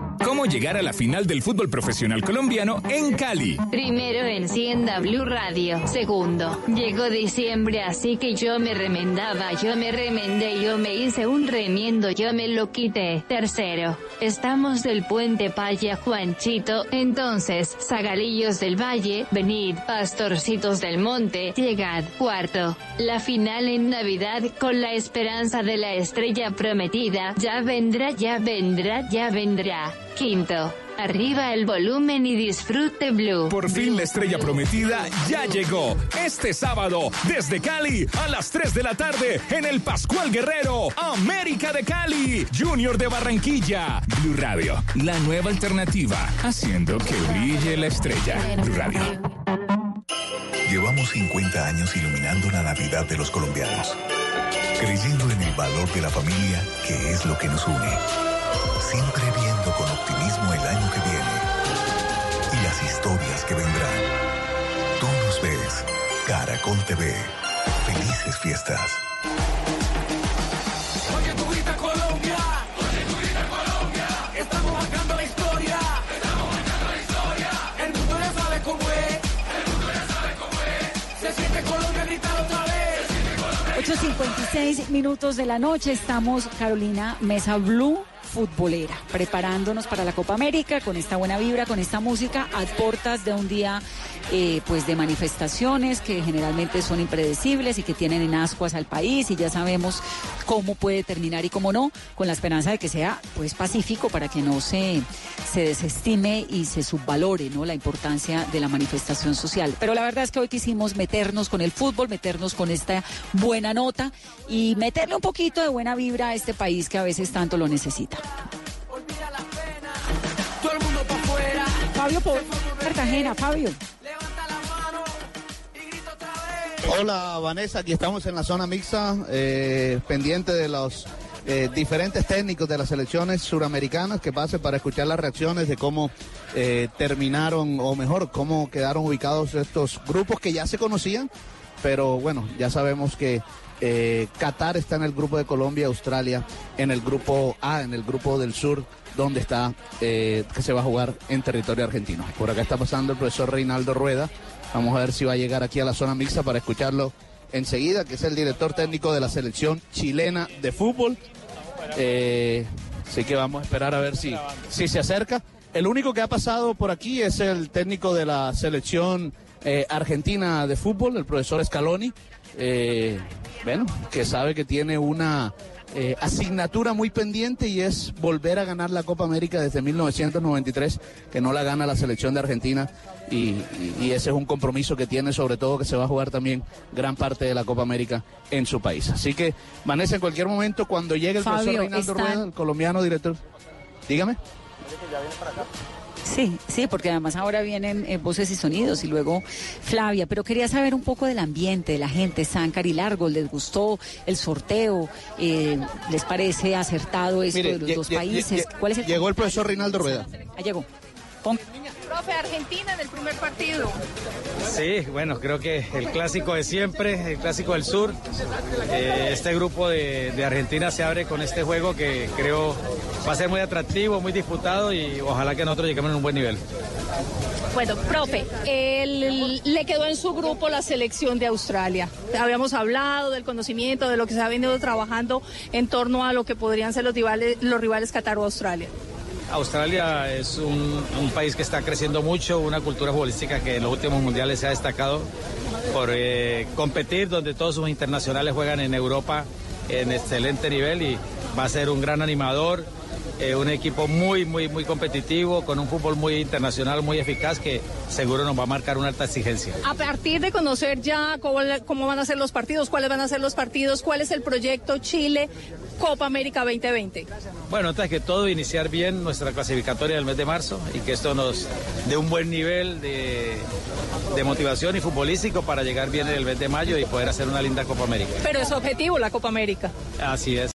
¿Cómo llegar a la final del fútbol profesional colombiano en Cali? Primero encienda Blue Radio. Segundo, llegó diciembre, así que yo me remendaba, yo me remendé, yo me hice un remiendo, yo me lo quité. Tercero, estamos del puente Paya Juanchito, entonces, Zagalillos del Valle, venid, pastorcitos del monte, llegad. Cuarto, la final en Navidad con la esperanza de la estrella prometida, ya vendrá, ya vendrá, ya vendrá. Quinto, arriba el volumen y disfrute Blue. Por fin la estrella prometida ya llegó. Este sábado, desde Cali, a las 3 de la tarde, en el Pascual Guerrero, América de Cali, Junior de Barranquilla. Blue Radio, la nueva alternativa, haciendo que brille la estrella. Blue Radio. Llevamos 50 años iluminando la Navidad de los colombianos, creyendo en el valor de la familia, que es lo que nos une siempre viendo con optimismo el año que viene y las historias que vendrán. Tú nos ves, Caracol TV. Felices fiestas. Oye, tu grita Colombia. Oye, tu grita Colombia. Estamos marcando la historia. Estamos marcando la historia. El mundo ya sabe cómo es. El mundo ya sabe cómo es. Se siente Colombia, gritar otra vez. 8.56 minutos de la noche. Estamos, Carolina Mesa Blue futbolera, preparándonos para la Copa América con esta buena vibra, con esta música, a portas de un día eh, pues de manifestaciones que generalmente son impredecibles y que tienen en ascuas al país y ya sabemos cómo puede terminar y cómo no, con la esperanza de que sea pues pacífico para que no se, se desestime y se subvalore ¿no? la importancia de la manifestación social. Pero la verdad es que hoy quisimos meternos con el fútbol, meternos con esta buena nota y meterle un poquito de buena vibra a este país que a veces tanto lo necesita. Fabio por Cartagena, Fabio. Hola Vanessa, aquí estamos en la zona mixta, eh, pendiente de los eh, diferentes técnicos de las selecciones suramericanas que pasen para escuchar las reacciones de cómo eh, terminaron, o mejor, cómo quedaron ubicados estos grupos que ya se conocían, pero bueno, ya sabemos que eh, Qatar está en el grupo de Colombia, Australia en el grupo A, en el grupo del sur, donde está, eh, que se va a jugar en territorio argentino. Por acá está pasando el profesor Reinaldo Rueda. Vamos a ver si va a llegar aquí a la zona mixta para escucharlo enseguida, que es el director técnico de la selección chilena de fútbol. Eh, así que vamos a esperar a ver si, si se acerca. El único que ha pasado por aquí es el técnico de la selección eh, argentina de fútbol, el profesor Scaloni. Eh, bueno, que sabe que tiene una eh, asignatura muy pendiente y es volver a ganar la Copa América desde 1993, que no la gana la selección de Argentina y, y- y ese es un compromiso que tiene, sobre todo que se va a jugar también gran parte de la Copa América en su país. Así que, Vanessa, en cualquier momento, cuando llegue el Fabio, profesor Reinaldo Rueda, el colombiano director, dígame. Sí, sí, porque además ahora vienen eh, voces y sonidos y luego Flavia, pero quería saber un poco del ambiente, de la gente, Záncar y Largo, ¿les gustó el sorteo? Eh, ¿Les parece acertado esto Mire, de los dos países? ¿Cuál es el Llegó el profesor Rinaldo Rueda. Ah, llegó. Pon- Profe, Argentina en el primer partido. Sí, bueno, creo que el clásico de siempre, el clásico del sur. Eh, este grupo de, de Argentina se abre con este juego que creo va a ser muy atractivo, muy disputado y ojalá que nosotros lleguemos en un buen nivel. Bueno, profe, el- le quedó en su grupo la selección de Australia. Habíamos hablado del conocimiento, de lo que se ha venido trabajando en torno a lo que podrían ser los rivales, los rivales Qatar o Australia. Australia es un, país que está creciendo mucho, una cultura futbolística que en los últimos mundiales se ha destacado por eh, competir, donde todos sus internacionales juegan en Europa en excelente nivel y va a ser un gran animador, eh, un equipo muy, muy, muy competitivo, con un fútbol muy internacional, muy eficaz, que seguro nos va a marcar una alta exigencia. A partir de conocer ya cómo van a ser los partidos, cuáles van a ser los partidos, cuál es el proyecto Chile Copa América 2020. Bueno, antes que todo, iniciar bien nuestra clasificatoria del mes de marzo y que esto nos dé un buen nivel de, de motivación y futbolístico para llegar bien en el mes de mayo y poder hacer una linda Copa América. Pero es objetivo la Copa América. Así es.